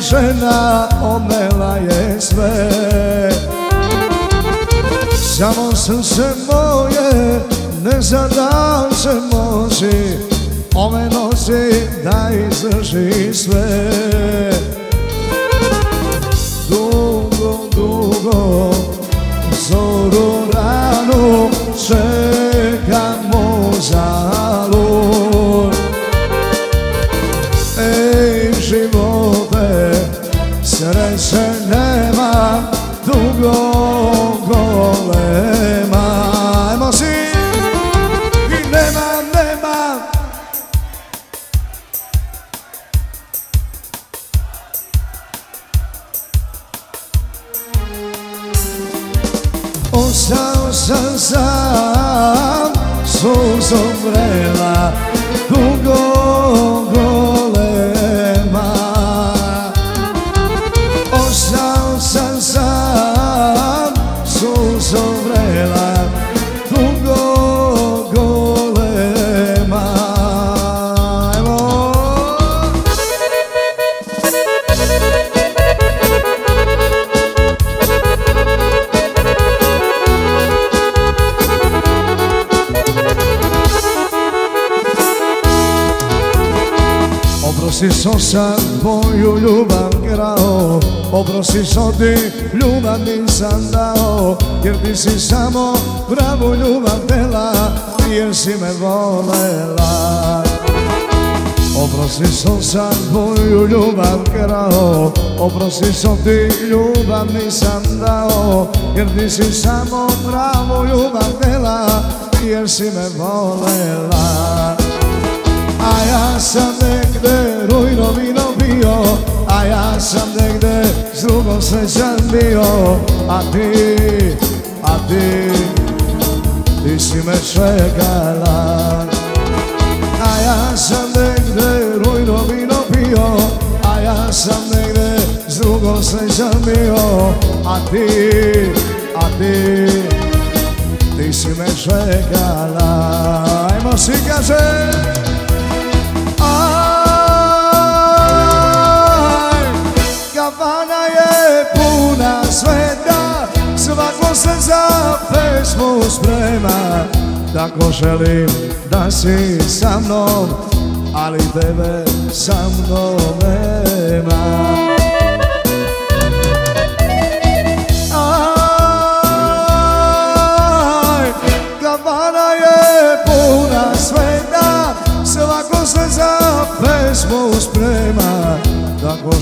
žena omela je sve. Samo srce moje ne zadam se moži Ove noci da izdrži sve. Ο πρόσημο τη λιούπαν τη αντάω, η ερμησία μου πράγμα, η ούπαντελα, η ερμησία μου ρελά. Αιά σαν να εκτε, ούιλο, μη, νομίο, αιά σαν να εκτε, σου μω σε σαν δίο, α πει, α πει, ει. S drugom srećan bio A ti, a ti, ti si me čekala Ajmo si kaže. Aj, kafana je puna sveta Svako se za pesmu sprema. Tako želim da si sa mnom Ali tebe sa mnom nema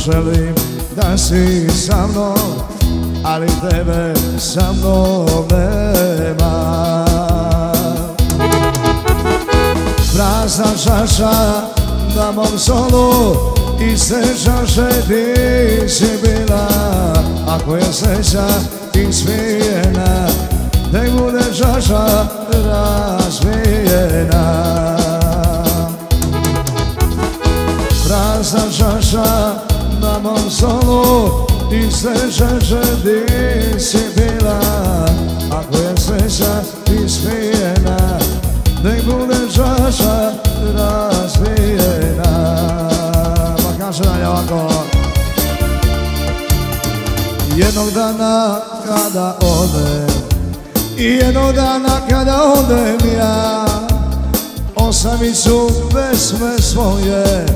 želim da si sa mnom Ali tebe sa mnom nema. Prazna čaša na mom solu I se čaše ti si bila. Ako je sreća ispijena Nek bude čaša razvijena Prazna čaša mom solu I se čaše ti si bila Ako je sreća ispijena Nek bude čaša razvijena. Pa kaže dalje ovako. Jednog dana kada ode I jednog dana kada odem ja Osamicu pesme svoje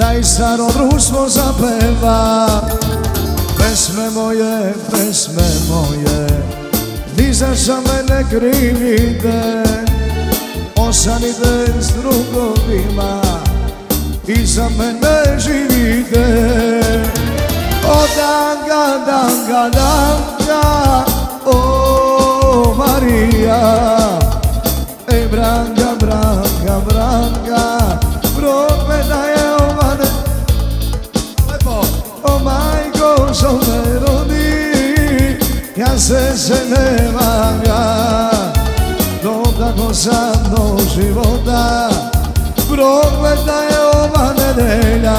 Da i staro društvo zapeva. Pesme moje, pesme moje Ni za me ne krivite Osanite s drugovima I za mene živite O danga, danga, danga O Marija. Ej Branka, Branka, Branka Se nemam ja. Dok tako sam do života. Prokleta je ova nedelja.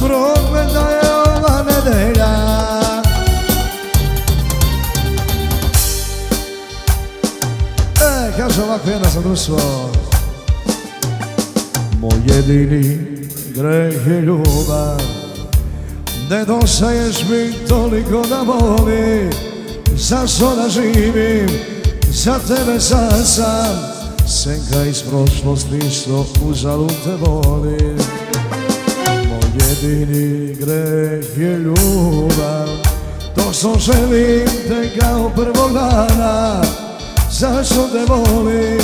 Prokleta je ova nedelja. E, kaže ovako jedna za društvo. Moj jedini greh je ljubav. Ne dosaješ mi toliko da voli Zašto da živim Za tebe sad sam. Senka iz prošlosti što uzalud te volim Moj jedini greh je ljubav. To što želim te kao prvog dana. Zašto te volim,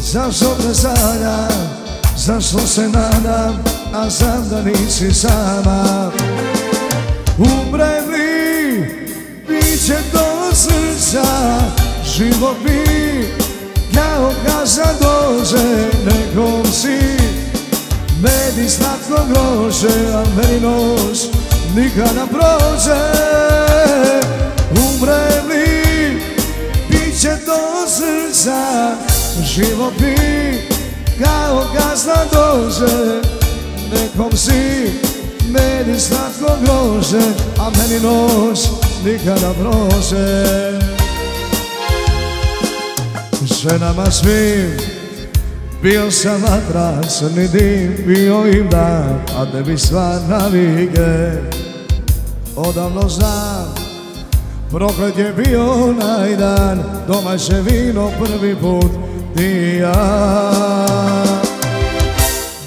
zašto te sanjam? Zašto se nadam, a znam da nisi sama. Umrem li, bit će do srca Život mi kao kazna dođe Nekom si medi slatko grože A meni noć nikada prođe Umrem li, srca Život mi kao kazna dođe Nekom si meni slatko grože A meni noć nikada prođe Ženama svim bio sam vatra, crni dim, bio im dan A tebi stvar navike Odavno znam Proklet je bio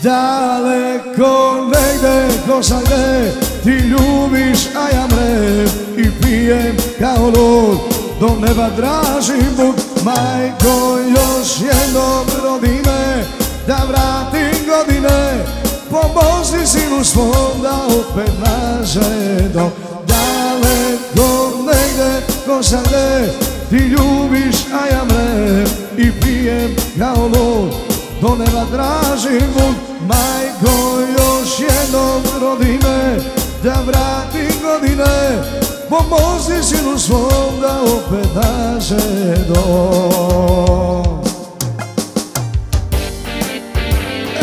Daleko negde, ko gde Ti ljubiš, a ja mrem I pijem kao lud. Do neba dražim buk Majko, još jednom rodi me Da vratim godine. Pomozi sinu svom da opet naže do Daleko negde, ko gde Ti ljubiš, a ja mrem I pijem kao lud Do neba dražim buk Majko, još jednom rodi me Da vratim godine Pomozi sinu svom da opet naše dom.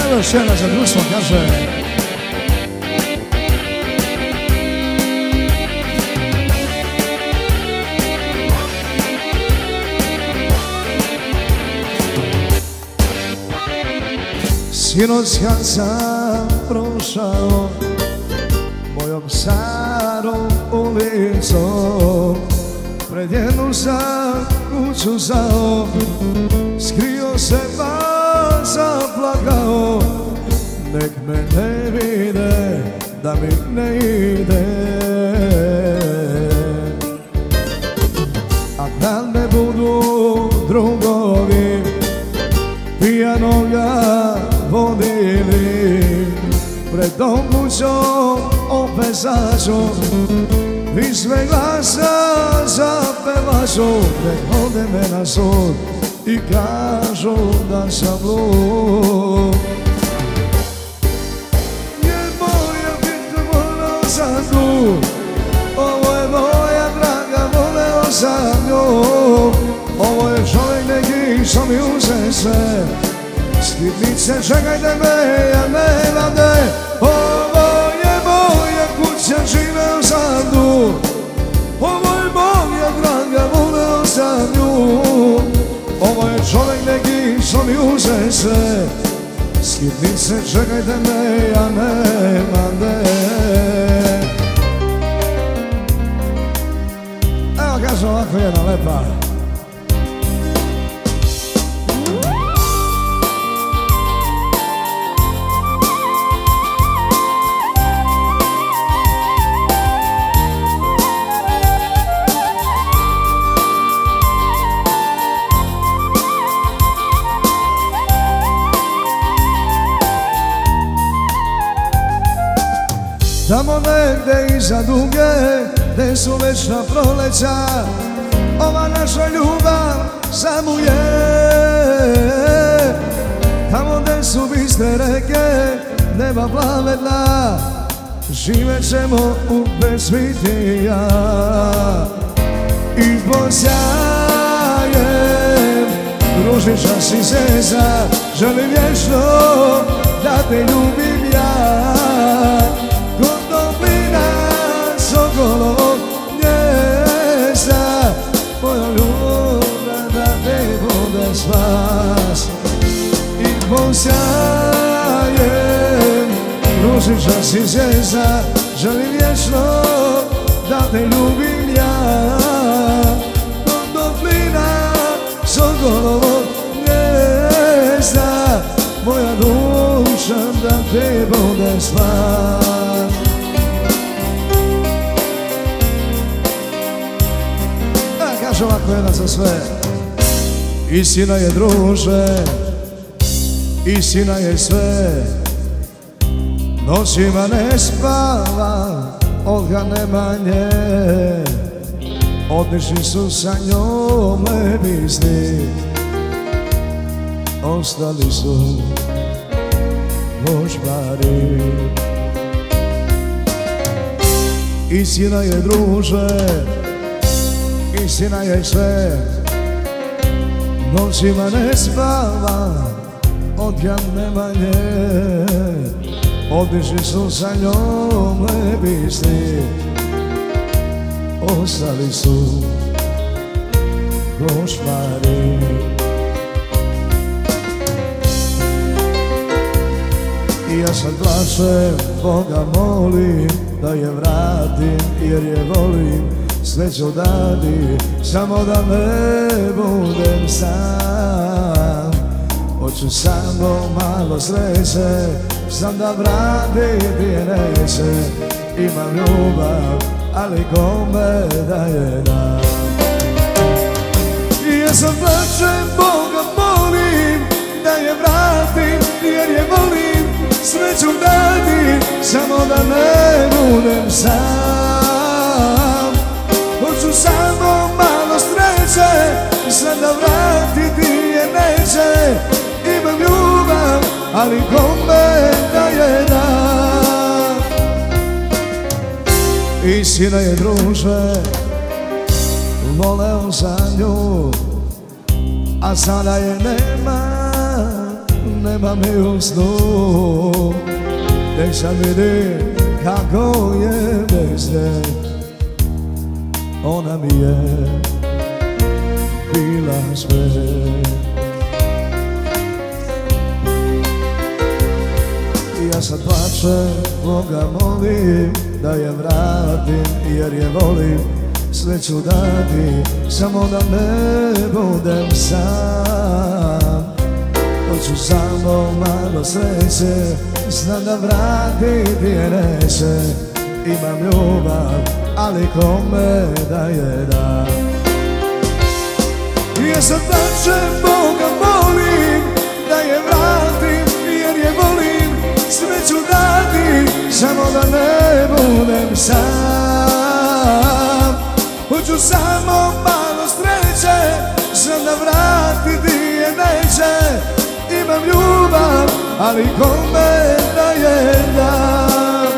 Evo još jedna za društvo kaže Sinoć kad sam prošao Mojom starom ulicom Pred jednu sam kuću zao Skrio se pa zaplakao Nek me ne vide da mi ne ide kućom opet zađu I sve glasa zapevaću Nek ode me na sud I kažu da sam lud Je moja bitka, voleo sam tu Ovo je moja draga, voleo sam nju. Ovo je čovjek neki što mi uze sve. Skidnice, čekajte me, ja ne Ovo je kuća, živeo sam tu Ovo je moja draga, voleo sam nju. Ovo je čovjek neki što mi uze sve. Skidnice, čekajte me, ja nemam ne Evo kaže ovako jedna lepa Tamo negde iza duge, gde su večna proleća Ova naša ljubav zamuje Tamo gde su bistre reke, neba plavedna Živet ćemo u besviti ja. I pod sjajem si zeza Želim vječno da te ljubim Pod sjajem ružiča si zeza Želim vječno da te ljubim ja. Kod toplina sokolovog gnjezda Moja duša da te bude spas A kaže ovako jedan za sve. Istina je druže Istina je sve. Noćima ne spava Od ga nema nje. Otišli su sa njom lepi sni Ostali su vožbari. Istina je druže Istina je sve. Noćima ne spava od nema nje Obišli su sa njom lebisti Ostali su košmari. I ja sad plašem, Boga molim Da je vratim jer je volim Sve ću dati, samo da ne budem sam Hoću samo malo sreće Znam da vratiti je neće. Imam ljubav, ali kome da je dam? Ja sam plaćem, Boga molim Da je vratim jer je volim. Sve ću dati, samo da ne budem sam. Hoću samo malo sreće Sad da vratiti je neće Imam ljubav, ali kome da je dam. Istina je druže Voleo sam nju A sada je nema Nema mi u snu Tek sad vidim kako je bez nje. Ona mi je bila sve Ja sad plačem, Boga molim Da je vratim jer je volim Sve ću dati, samo da ne budem sam. Hoću samo malo sreće Znam da vratiti je neće Imam ljubav, ali kome da je da Ja sad plačem, Boga Sve ću dati, samo da ne budem sam. Hoću samo malo sreće Znam da vratiti je neće. Imam ljubav, ali kome da je dam?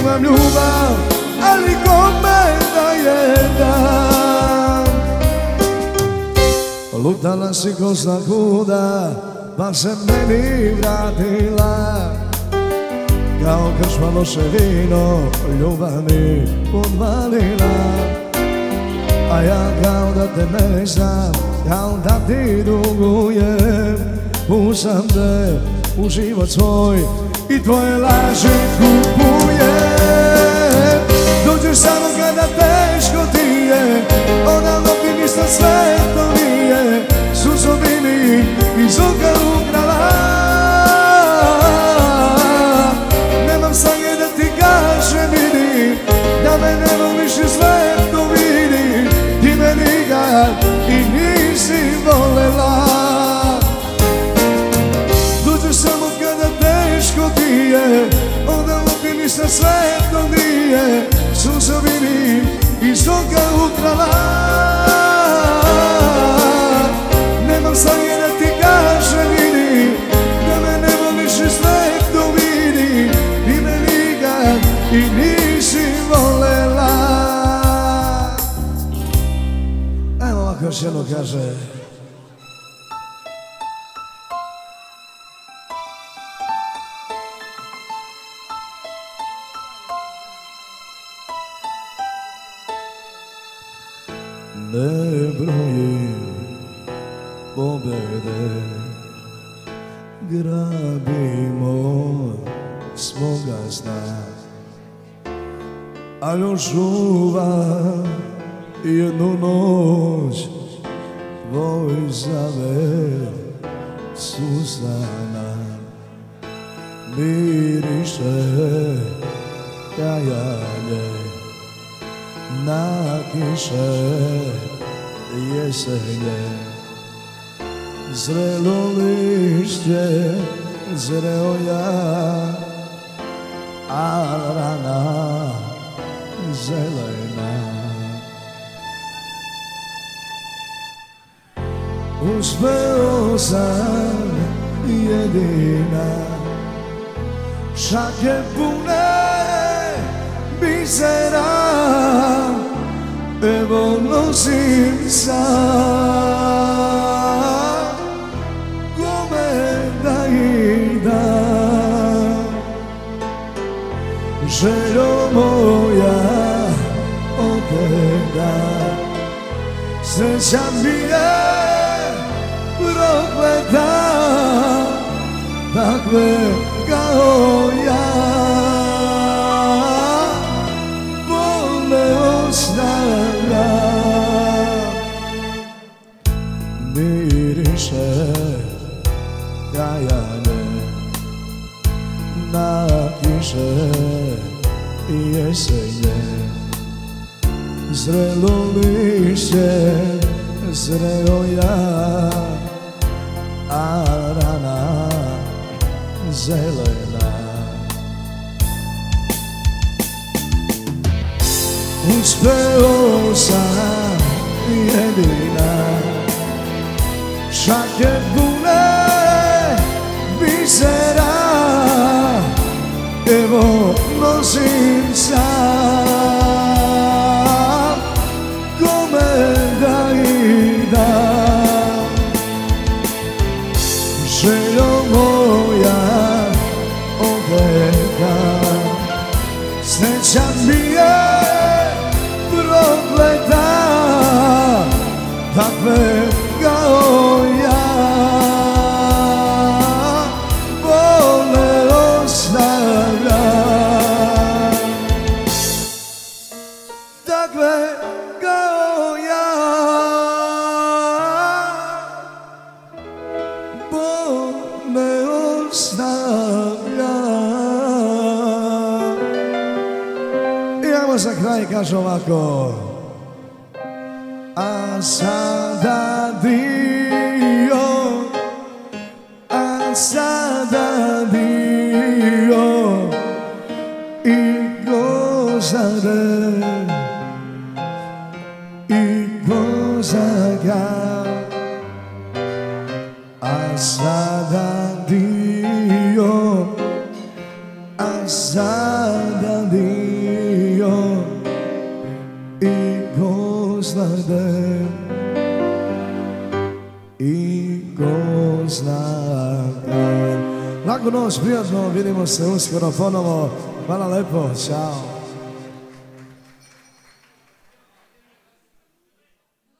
Imam ljubav, ali kome da je dam? Lutala si ko zna kuda, pa se meni vratila Kao kršma loše vino, ljubav mi podvalila. A ja kao da te ne znam, kao da ti dugujem Pusam te u život svoj i tvoje laži kupujem. Dođeš samo kada teško ti je, odavno ti ništa sve to nije Suzo mi iz oka sve to nije Suzo bi mi iz oka ukrala. Nemam snage da ti kažem vidi Da me ne voliš i sve to vidi. Ti me nikad i nisi volela. Evo ovako još jedno kaže se uskoro ponovo. Hvala lepo, čao